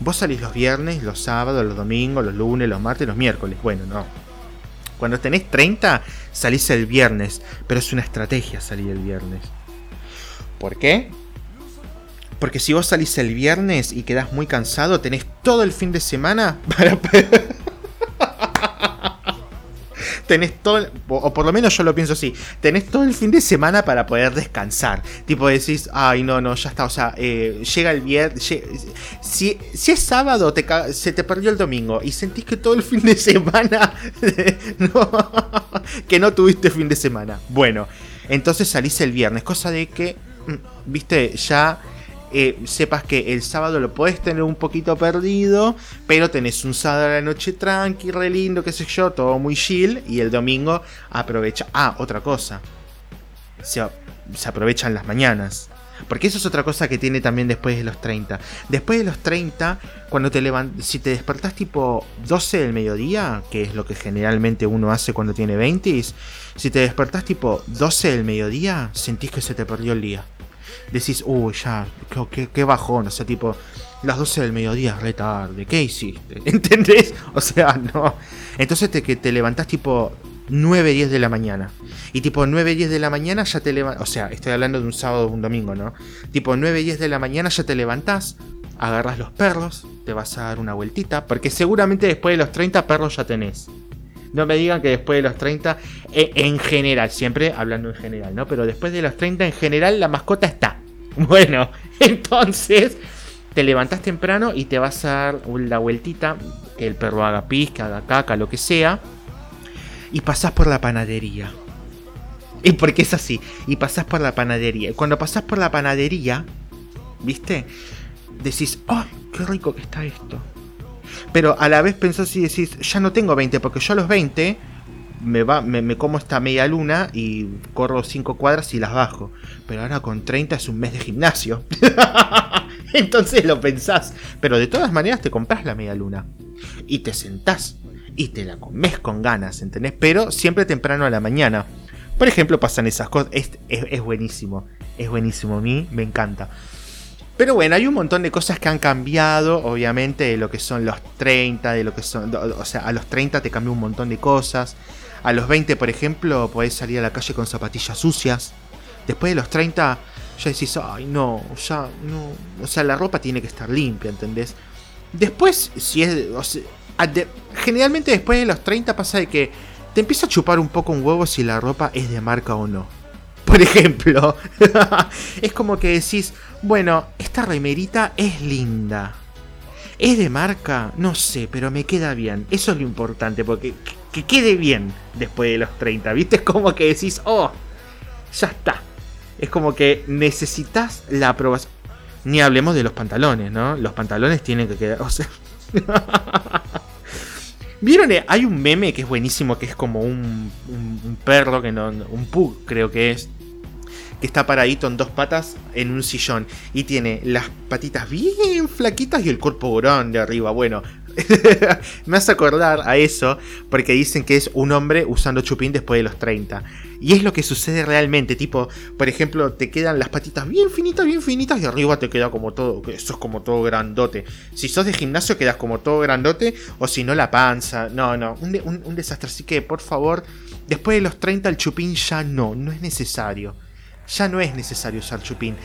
vos salís los viernes, los sábados, los domingos, los lunes, los martes, los miércoles. Bueno, no. Cuando tenés 30, salís el viernes, pero es una estrategia salir el viernes. ¿Por qué? Porque si vos salís el viernes y quedás muy cansado, tenés todo el fin de semana para... tenés todo, o por lo menos yo lo pienso así, tenés todo el fin de semana para poder descansar. Tipo decís, ay no, no, ya está, o sea, eh, llega el viernes, si, si es sábado, te, se te perdió el domingo y sentís que todo el fin de semana, no, que no tuviste fin de semana. Bueno, entonces salís el viernes, cosa de que, mm, viste, ya... eh, sepas que el sábado lo podés tener un poquito perdido, pero tenés un sábado a la noche tranqui, re lindo, qué sé yo, todo muy chill, y el domingo aprovecha. Ah, otra cosa. Se, se aprovechan las mañanas. Porque eso es otra cosa que tiene también después de los 30. Después de los 30, cuando te levantas, si te despertás tipo 12 del mediodía, que es lo que generalmente uno hace cuando tiene 20, si te despertás tipo 12 del mediodía, sentís que se te perdió el día decís, uy, ya, qué, qué, bajón, o sea, tipo, las 12 del mediodía es re tarde, ¿qué hiciste? ¿Entendés? O sea, no. Entonces te, que te levantás tipo 9, 10 de la mañana. Y tipo 9, 10 de la mañana ya te levantas, o sea, estoy hablando de un sábado o un domingo, ¿no? Tipo 9, 10 de la mañana ya te levantás, agarras los perros, te vas a dar una vueltita, porque seguramente después de los 30 perros ya tenés. No me digan que después de los 30, eh, en general, siempre hablando en general, ¿no? Pero después de los 30, en general, la mascota está. Bueno, entonces te levantás temprano y te vas a dar la vueltita, que el perro haga pis, que haga caca, lo que sea, y pasás por la panadería. Y porque es así, y pasás por la panadería. Y cuando pasás por la panadería, ¿viste? Decís, ¡ay, qué rico que está esto! Pero a la vez pensás y decís, ya no tengo 20, porque yo a los 20 me, va, me, como esta media luna y corro 5 cuadras y las bajo. Pero ahora con 30 es un mes de gimnasio. Entonces lo pensás. Pero de todas maneras te compras la media luna. Y te sentás. Y te la comes con ganas, ¿entendés? Pero siempre temprano a la mañana. Por ejemplo, pasan esas cosas. Es, es, es buenísimo. Es buenísimo. A mí me encanta. Pero bueno, hay un montón de cosas que han cambiado, obviamente, de lo que son los 30, de lo que son... O sea, a los 30 te cambió un montón de cosas. A los 20, por ejemplo, podés salir a la calle con zapatillas sucias. Después de los 30, ya decís, ay, no, ya, no. O sea, la ropa tiene que estar limpia, ¿entendés? Después, si es... Generalmente después de los 30 pasa de que te empieza a chupar un poco un huevo si la ropa es de marca o no. Por ejemplo, es como que decís, bueno, esta remerita es linda. ¿Es de marca? No sé, pero me queda bien. Eso es lo importante, porque que quede bien después de los 30. ¿Viste? Es como que decís, oh, ya está. Es como que necesitas la aprobación. Ni hablemos de los pantalones, ¿no? Los pantalones tienen que quedar. O sea. ¿Vieron? Hay un meme que es buenísimo, que es como un, un, un perro, que no, un pug creo que es, que está paradito en dos patas en un sillón y tiene las patitas bien flaquitas y el cuerpo grande arriba. Bueno, me hace acordar a eso porque dicen que es un hombre usando chupín después de los 30. Y es lo que sucede realmente, tipo, por ejemplo, te quedan las patitas bien finitas, bien finitas y arriba te queda como todo, eso es como todo grandote. Si sos de gimnasio quedas como todo grandote o si no la panza. No, no, un, un desastre. Así que, por favor, después de los 30 el chupín ya no, no es necesario ya no es necesario usar chupín.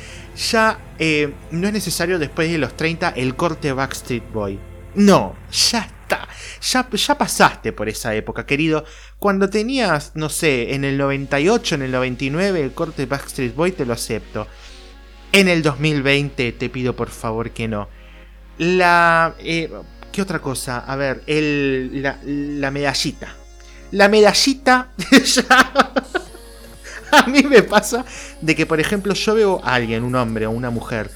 Ya eh, no es necesario después de los 30 el corte Backstreet Boy. No, ya está. Ya, ya pasaste por esa época, querido. Cuando tenías, no sé, en el 98, en el 99, el corte Backstreet Boy te lo acepto. En el 2020 te pido por favor que no. La... Eh, ¿Qué otra cosa? A ver, el, la, la medallita. La medallita ya... a mí me pasa de que, por ejemplo, yo veo a alguien, un hombre o una mujer.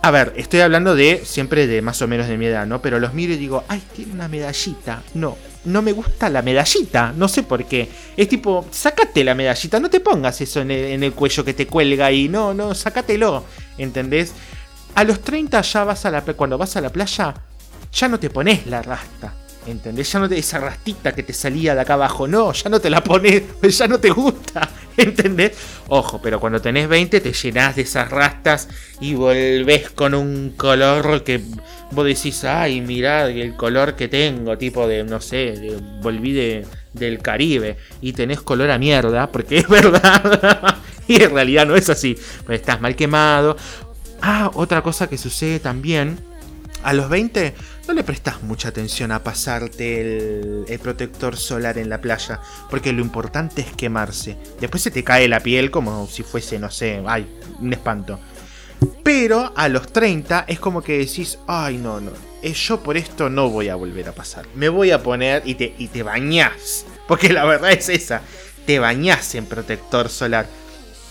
A ver, estoy hablando de siempre de más o menos de mi edad, ¿no? Pero los miro y digo, ay, tiene una medallita. No, no me gusta la medallita, no sé por qué. Es tipo, sácate la medallita, no te pongas eso en el, cuello que te cuelga y no, no, sácatelo, ¿entendés? A los 30 ya vas a la cuando vas a la playa, ya no te pones la rasta. ¿Entendés? Ya no te esa rastita que te salía de acá abajo. No, ya no te la pones, ya no te gusta. ¿Entendés? Ojo, pero cuando tenés 20 te llenás de esas rastas y volvés con un color que vos decís, ay, mirá el color que tengo, tipo de, no sé, volví de, del Caribe y tenés color a mierda, porque es verdad. y en realidad no es así. Pues estás mal quemado. Ah, otra cosa que sucede también. A los 20 no le prestas mucha atención a pasarte el, protector solar en la playa, porque lo importante es quemarse. Después se te cae la piel como si fuese, no sé, ay, un espanto. Pero a los 30 es como que decís, ay, no, no, eh, yo por esto no voy a volver a pasar. Me voy a poner y te, y te bañás. Porque la verdad es esa, te bañás en protector solar.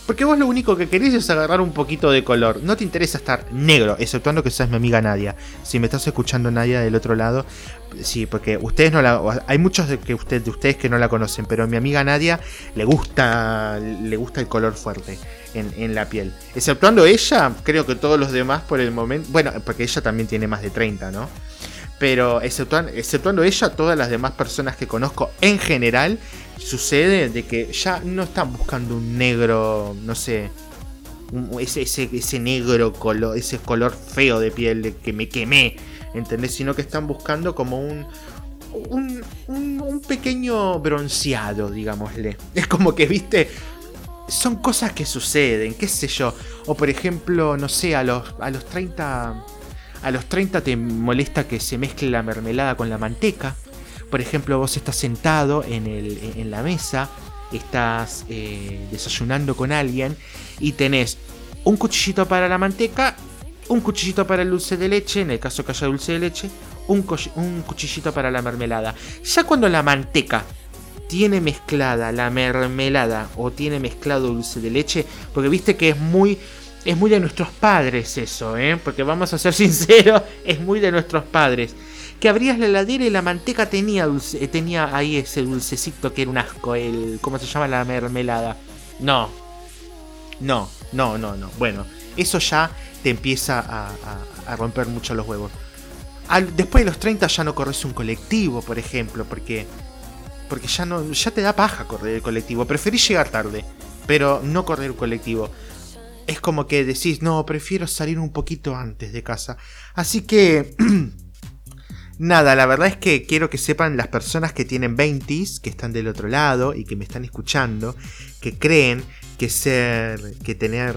Porque vos lo único que querés es agarrar un poquito de color. No te interesa estar negro, exceptuando que seas mi amiga Nadia. Si me estás escuchando Nadia del otro lado, sí, porque ustedes no la. Hay muchos de, que usted, de ustedes que no la conocen, pero a mi amiga Nadia le gusta. le gusta el color fuerte en, en, la piel. Exceptuando ella, creo que todos los demás por el momento. Bueno, porque ella también tiene más de 30, ¿no? Pero exceptuando, exceptuando ella, todas las demás personas que conozco en general, sucede de que ya no están buscando un negro, no sé, ese, ese, negro color, ese color feo de piel que me quemé, ¿entendés? Sino que están buscando como un, un, un, pequeño bronceado, digámosle. Es como que, viste, son cosas que suceden, qué sé yo. O por ejemplo, no sé, a los, a los 30 a los 30 te molesta que se mezcle la mermelada con la manteca. Por ejemplo, vos estás sentado en, el, en la mesa, estás eh, desayunando con alguien y tenés un cuchillito para la manteca, un cuchillito para el dulce de leche, en el caso que haya dulce de leche, un, un cuchillito para la mermelada. Ya cuando la manteca tiene mezclada la mermelada o tiene mezclado dulce de leche, porque viste que es muy es muy de nuestros padres eso, ¿eh? Porque vamos a ser sinceros, es muy de nuestros padres. Que abrías la heladera y la manteca tenía, eh, tenía ahí ese dulcecito que era un asco, el, ¿cómo se llama la mermelada? No, no, no, no, no. Bueno, eso ya te empieza a, romper mucho los huevos. después de los 30 ya no corres un colectivo, por ejemplo, porque porque ya no ya te da paja correr el colectivo. Preferís llegar tarde, pero no correr un colectivo es como que decís, no, prefiero salir un poquito antes de casa. Así que... Nada, la verdad es que quiero que sepan las personas que tienen 20 que están del otro lado y que me están escuchando, que creen que ser, que tener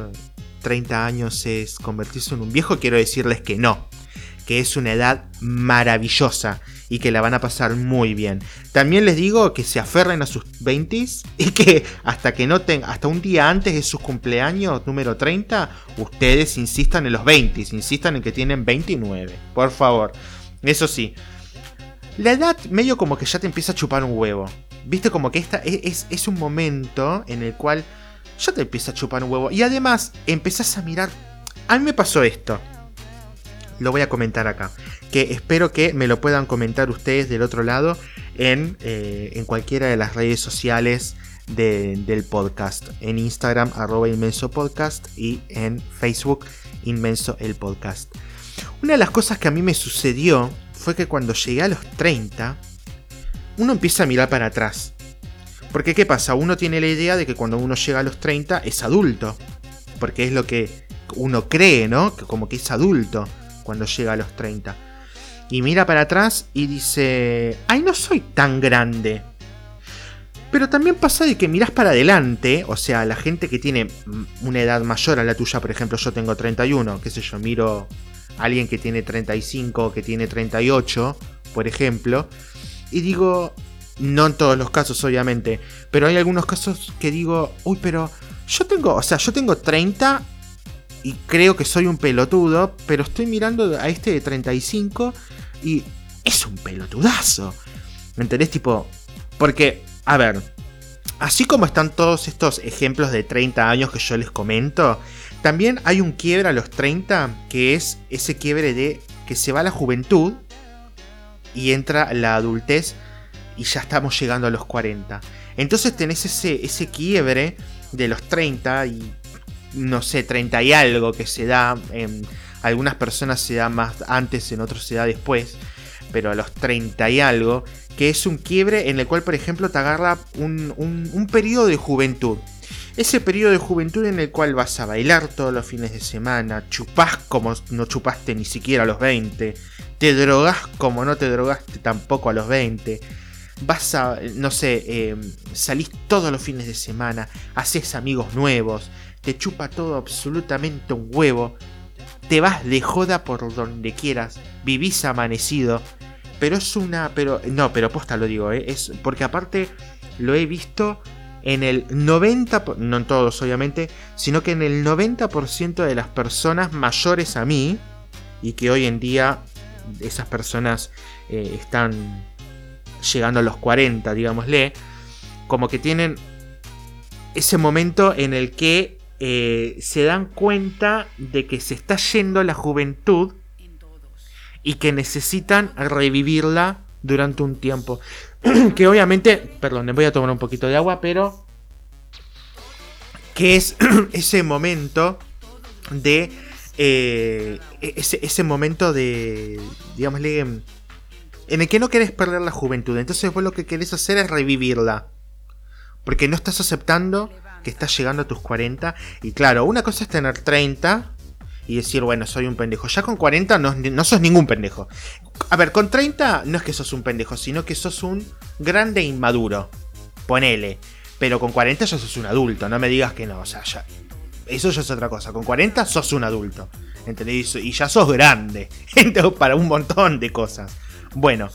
30 años es convertirse en un viejo, quiero decirles que no, que es una edad maravillosa y que la van a pasar muy bien. También les digo que se aferren a sus 20s y que hasta que no hasta un día antes de su cumpleaños número 30, ustedes insistan en los 20s, insistan en que tienen 29, por favor. Eso sí, la edad medio como que ya te empieza a chupar un huevo. Viste como que esta es, es un momento en el cual ya te empieza a chupar un huevo. Y además empezás a mirar... A mí me pasó esto lo voy a comentar acá. Que espero que me lo puedan comentar ustedes del otro lado en, eh, en cualquiera de las redes sociales del podcast. En Instagram, arroba inmenso podcast y en Facebook, inmenso el podcast. Una de las cosas que a mí me sucedió fue que cuando llegué a los 30, uno empieza a mirar para atrás. Porque ¿qué pasa? Uno tiene la idea de que cuando uno llega a los 30 es adulto. Porque es lo que uno cree, ¿no? Que como que es adulto cuando llega a los 30. Y mira para atrás y dice, ay, no soy tan grande. Pero también pasa de que miras para adelante, o sea, la gente que tiene una edad mayor a la tuya, por ejemplo, yo tengo 31, qué sé yo, miro alguien que tiene 35, que tiene 38, por ejemplo, y digo, no en todos los casos, obviamente, pero hay algunos casos que digo, uy, pero yo tengo, o sea, yo tengo 30 y creo que soy un pelotudo, pero estoy mirando a este de 35 y es un pelotudazo. ¿Me entendés? Tipo, porque, a ver, así como están todos estos ejemplos de 30 años que yo les comento, también hay un quiebre a los 30 que es ese quiebre de que se va la juventud y entra la adultez y ya estamos llegando a los 40. Entonces tenés ese, ese quiebre de los 30 y no sé, 30 y algo que se da. En algunas personas se da más antes, en otros se da después. Pero a los 30 y algo, que es un quiebre en el cual, por ejemplo, te agarra un, un, periodo de juventud. Ese periodo de juventud en el cual vas a bailar todos los fines de semana, chupás como no chupaste ni siquiera a los 20, te drogás como no te drogaste tampoco a los 20, vas a, no sé, eh, salís todos los fines de semana, haces amigos nuevos, te chupa todo absolutamente un huevo, te vas de joda por donde quieras, vivís amanecido, pero es una, pero, no, pero posta lo digo, ¿eh? es porque aparte lo he visto en el 90, no en todos obviamente, sino que en el 90% de las personas mayores a mí, y que hoy en día esas personas eh, están llegando a los 40, digámosle, como que tienen ese momento en el que eh, se dan cuenta de que se está yendo la juventud y que necesitan revivirla durante un tiempo. que obviamente, perdón, me voy a tomar un poquito de agua, pero que es ese momento de eh, ese, ese, momento de, digámosle, en el que no querés perder la juventud. Entonces vos lo que querés hacer es revivirla. Porque no estás aceptando que estás llegando a tus 40. Y claro, una cosa es tener 30 y decir, bueno, soy un pendejo. Ya con 40 no, sos ningún pendejo. A ver, con 30 no es que sos un pendejo, sino que sos un grande inmaduro. Ponele. Pero con 40 ya sos un adulto, no me digas que no. O sea, ya. Eso ya es otra cosa. Con 40 sos un adulto. ¿Entendés? Y ya sos grande. para un montón de cosas. Bueno,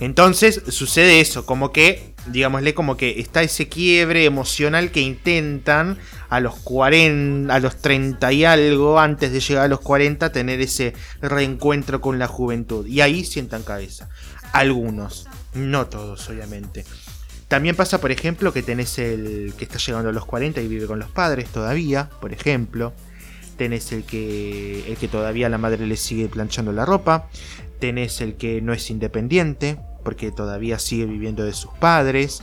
entonces sucede eso, como que, digámosle, como que está ese quiebre emocional que intentan a los 40, a los 30 y algo, antes de llegar a los 40, tener ese reencuentro con la juventud. Y ahí sientan cabeza. Algunos, no todos, obviamente. También pasa, por ejemplo, que tenés el que está llegando a los 40 y vive con los padres todavía, por ejemplo. Tenés el que, el que todavía la madre le sigue planchando la ropa. Tenés el que no es independiente, porque todavía sigue viviendo de sus padres.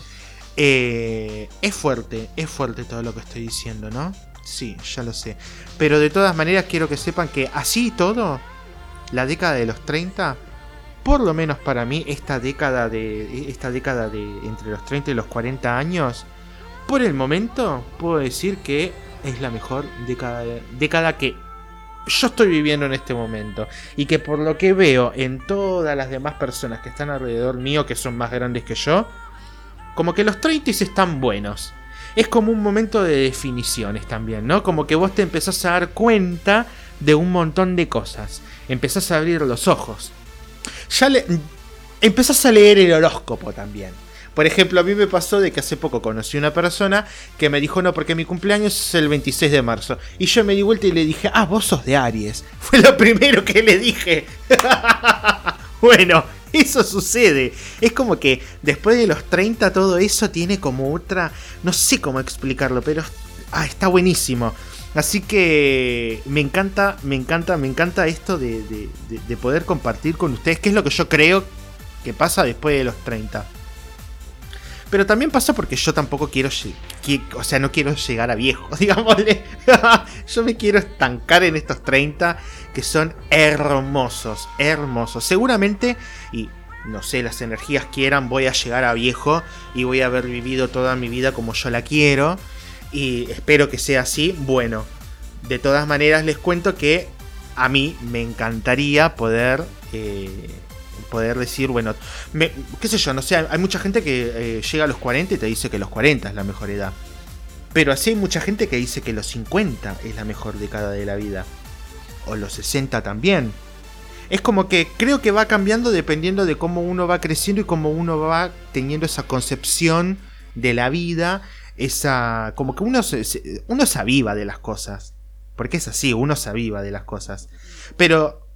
Eh, es fuerte, es fuerte todo lo que estoy diciendo, ¿no? Sí, ya lo sé. Pero de todas maneras quiero que sepan que así y todo, la década de los 30, por lo menos para mí, esta década de. Esta década de entre los 30 y los 40 años, por el momento, puedo decir que es la mejor década, década que yo estoy viviendo en este momento. Y que por lo que veo en todas las demás personas que están alrededor mío, que son más grandes que yo, como que los 30 están buenos. Es como un momento de definiciones también, ¿no? Como que vos te empezás a dar cuenta de un montón de cosas. Empezás a abrir los ojos. Ya le... Empezás a leer el horóscopo también. Por ejemplo, a mí me pasó de que hace poco conocí una persona que me dijo, no, porque mi cumpleaños es el 26 de marzo. Y yo me di vuelta y le dije, ah, vos sos de Aries. Fue lo primero que le dije. bueno, eso sucede. Es como que después de los 30 todo eso tiene como otra... No sé cómo explicarlo, pero... Ah, está buenísimo. Así que me encanta, me encanta, me encanta esto de, de poder compartir con ustedes qué es lo que yo creo que pasa después de los 30. Pero también pasa porque yo tampoco quiero, qui- o sea, no quiero llegar a viejo, digámosle. Yo me quiero estancar en estos 30 que son hermosos, hermosos. Seguramente, y no sé, las energías quieran, voy a llegar a viejo y voy a haber vivido toda mi vida como yo la quiero. Y espero que sea así. Bueno, de todas maneras les cuento que a mí me encantaría poder... eh, poder decir, bueno, me- qué sé yo, no sé, hay mucha gente que eh, llega a los 40 y te dice que los 40 es la mejor edad. Pero así hay mucha gente que dice que los 50 es la mejor década de la vida. O los 60 también. Es como que creo que va cambiando dependiendo de cómo uno va creciendo y cómo uno va teniendo esa concepción de la vida. Esa. como que uno se, uno se aviva de las cosas. Porque es así, uno se aviva de las cosas. Pero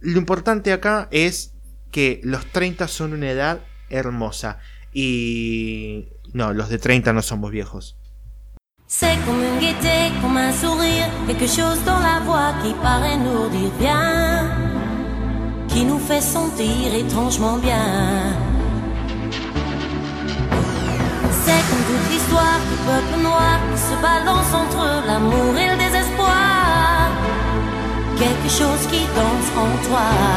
lo importante acá es que los 30 son una edad hermosa. Y. No, los de 30 no somos viejos. C'est comme une gaieté, comme un sourire, quelque chose dans la voix qui paraît nous dire bien, qui nous fait sentir étrangement bien. C'est comme toute l'histoire du peuple noir qui se balance entre l'amour et le désespoir. Quelque chose qui danse en toi.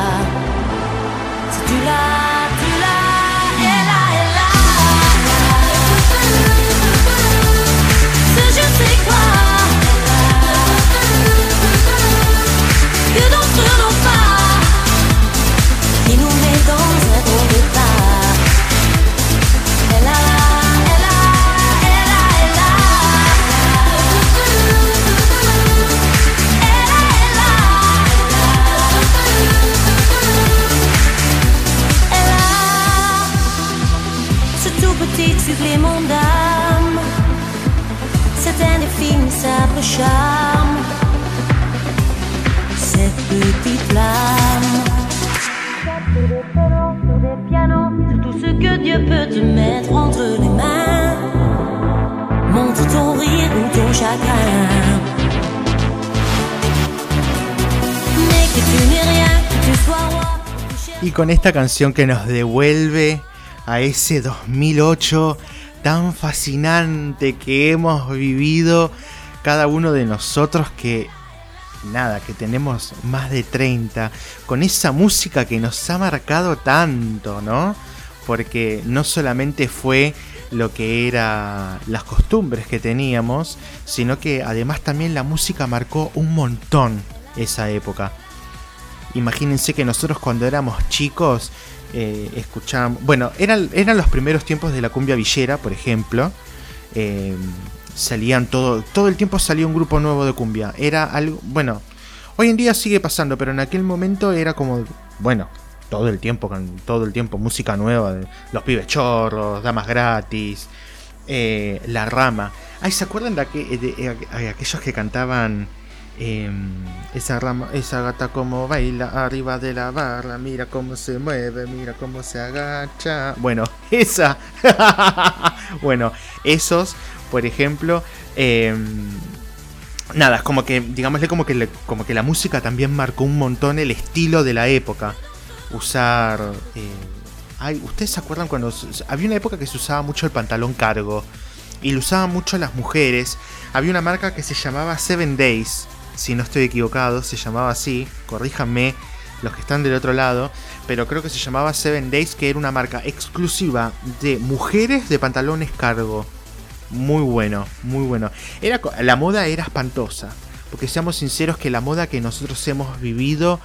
Y con esta canción que nos devuelve a ese 2008 tan fascinante que hemos vivido cada uno de nosotros que nada, que tenemos más de 30, con esa música que nos ha marcado tanto, ¿no? Porque no solamente fue lo que era las costumbres que teníamos, sino que además también la música marcó un montón esa época. Imagínense que nosotros cuando éramos chicos eh, escuchábamos... Bueno, eran, eran los primeros tiempos de la cumbia villera, por ejemplo. Eh, salían todo... Todo el tiempo salía un grupo nuevo de cumbia. Era algo... Bueno, hoy en día sigue pasando, pero en aquel momento era como... Bueno, todo el tiempo, con todo el tiempo música nueva. Los pibes chorros, damas gratis, eh, La Rama. Ay, ¿se acuerdan de, aqu- de- de- de aquellos que cantaban... Em, esa rama, esa gata como baila arriba de la barra, mira cómo se mueve, mira cómo se agacha. Bueno, esa. bueno, esos, por ejemplo, em, nada, es como que, digámosle como que, como que la música también marcó un montón el estilo de la época. Usar, eh, ay, ¿ustedes se acuerdan cuando había una época que se usaba mucho el pantalón cargo y lo usaban mucho las mujeres? Había una marca que se llamaba Seven Days, si no estoy equivocado, se llamaba así, corríjanme los que están del otro lado, pero creo que se llamaba Seven Days, que era una marca exclusiva de mujeres de pantalones cargo. Muy bueno, muy bueno. Era, la moda era espantosa, porque seamos sinceros que la moda que nosotros hemos vivido,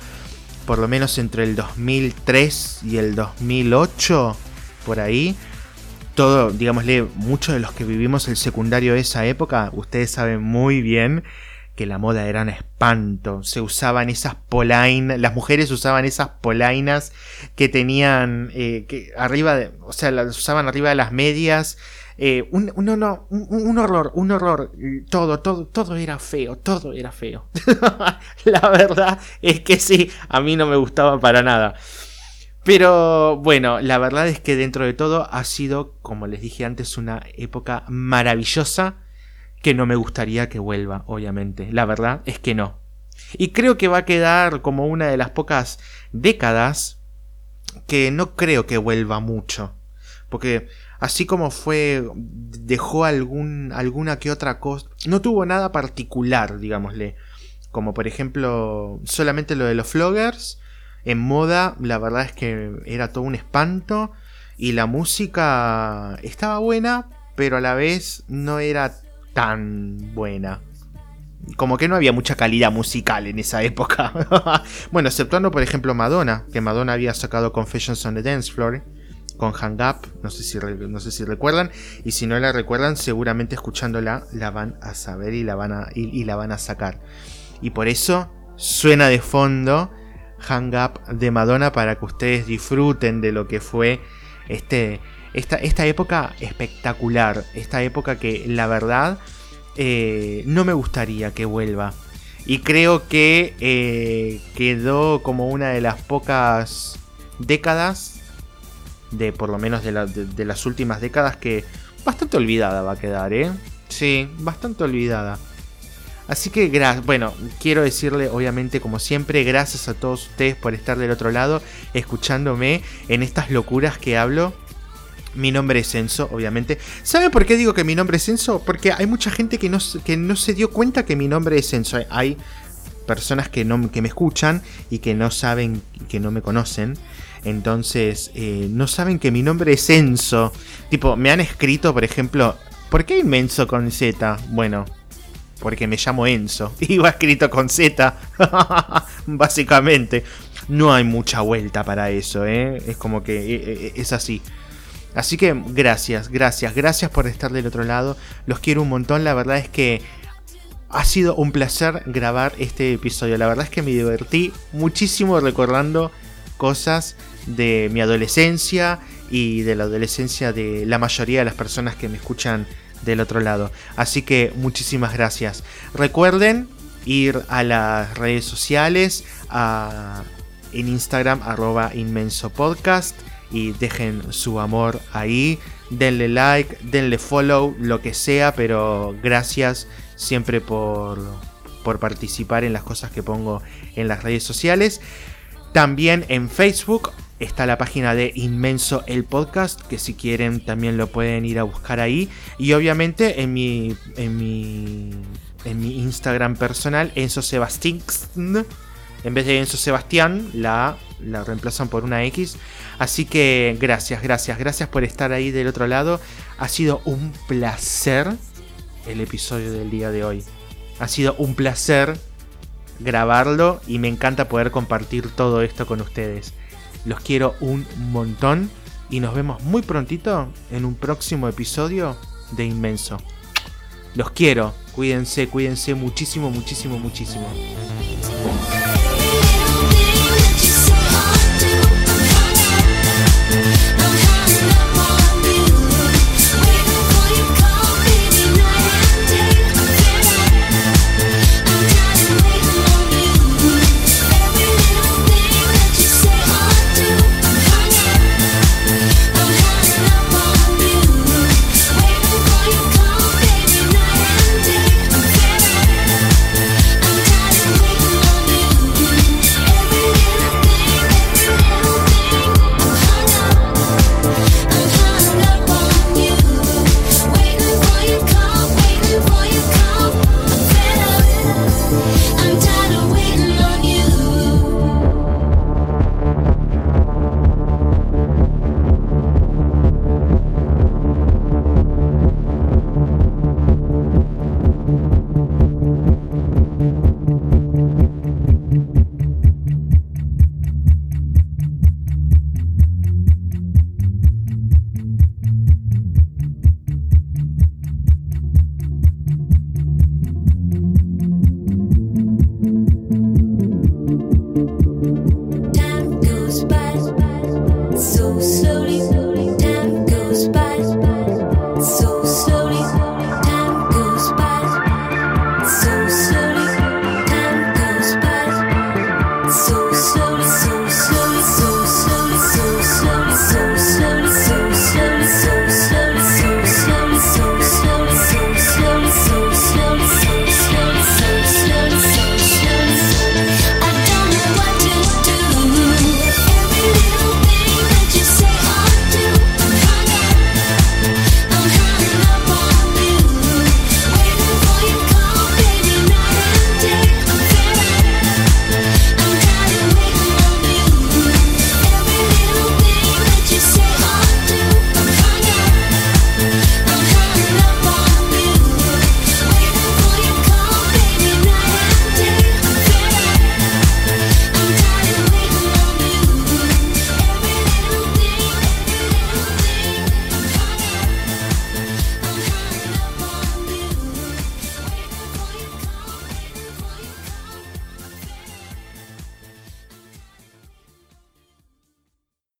por lo menos entre el 2003 y el 2008, por ahí, todo, digámosle, muchos de los que vivimos el secundario de esa época, ustedes saben muy bien que la moda era un espanto. Se usaban esas polainas, las mujeres usaban esas polainas que tenían eh, que arriba de, o sea, las usaban arriba de las medias. Eh, un, un- un horror, un horror. Todo, todo, todo era feo, todo era feo. la verdad es que sí, a mí no me gustaba para nada. Pero bueno, la verdad es que dentro de todo ha sido, como les dije antes, una época maravillosa que no me gustaría que vuelva, obviamente. La verdad es que no. Y creo que va a quedar como una de las pocas décadas que no creo que vuelva mucho. Porque Así como fue, dejó algún, alguna que otra cosa. No tuvo nada particular, digámosle. Como por ejemplo, solamente lo de los floggers. En moda, la verdad es que era todo un espanto. Y la música estaba buena, pero a la vez no era tan buena. Como que no había mucha calidad musical en esa época. bueno, exceptuando por ejemplo Madonna, que Madonna había sacado Confessions on the Dance Floor con Hang Up, no sé si, no sé si recuerdan, y si no la recuerdan, seguramente escuchándola la van a saber y la van a, y la van a sacar. Y por eso suena de fondo Hang Up de Madonna para que ustedes disfruten de lo que fue este, esta, esta época espectacular, esta época que la verdad eh, no me gustaría que vuelva. Y creo que eh, quedó como una de las pocas décadas, de por lo menos de, las últimas décadas, que bastante olvidada va a quedar, ¿eh? Sí, bastante olvidada. Así que, bueno, quiero decirle, obviamente, como siempre, gracias a todos ustedes por estar del otro lado, escuchándome en estas locuras que hablo. Mi nombre es Enzo, obviamente. ¿Saben por qué digo que mi nombre es Enzo? Porque hay mucha gente que no, que no se dio cuenta que mi nombre es Enzo. Hay personas que, no, que me escuchan y que no saben, que no me conocen. Entonces, eh, no saben que mi nombre es Enzo. Tipo, me han escrito, por ejemplo, ¿por qué inmenso con Z? Bueno, porque me llamo Enzo. Va escrito con Z. Básicamente. No hay mucha vuelta para eso, ¿eh? Es como que eh, eh, es así. Así que gracias, gracias, gracias por estar del otro lado. Los quiero un montón. La verdad es que ha sido un placer grabar este episodio. La verdad es que me divertí muchísimo recordando cosas de mi adolescencia y de la adolescencia de la mayoría de las personas que me escuchan del otro lado. Así que muchísimas gracias. Recuerden ir a las redes sociales, en Instagram arroba inmenso podcast y dejen su amor ahí. Denle like, denle follow, lo que sea, pero gracias siempre por, por participar en las cosas que pongo en las redes sociales. También en Facebook está la página de Inmenso el Podcast, que si quieren también lo pueden ir a buscar ahí. Y obviamente en mi, en mi, en mi Instagram personal, Enzo Sebastián. En vez de Enzo Sebastián, la, la reemplazan por una X. Así que gracias, gracias, gracias por estar ahí del otro lado. Ha sido un placer el episodio del día de hoy. Ha sido un placer grabarlo y me encanta poder compartir todo esto con ustedes. Los quiero un montón y nos vemos muy prontito en un próximo episodio de Inmenso. Los quiero, cuídense, cuídense muchísimo, muchísimo, muchísimo.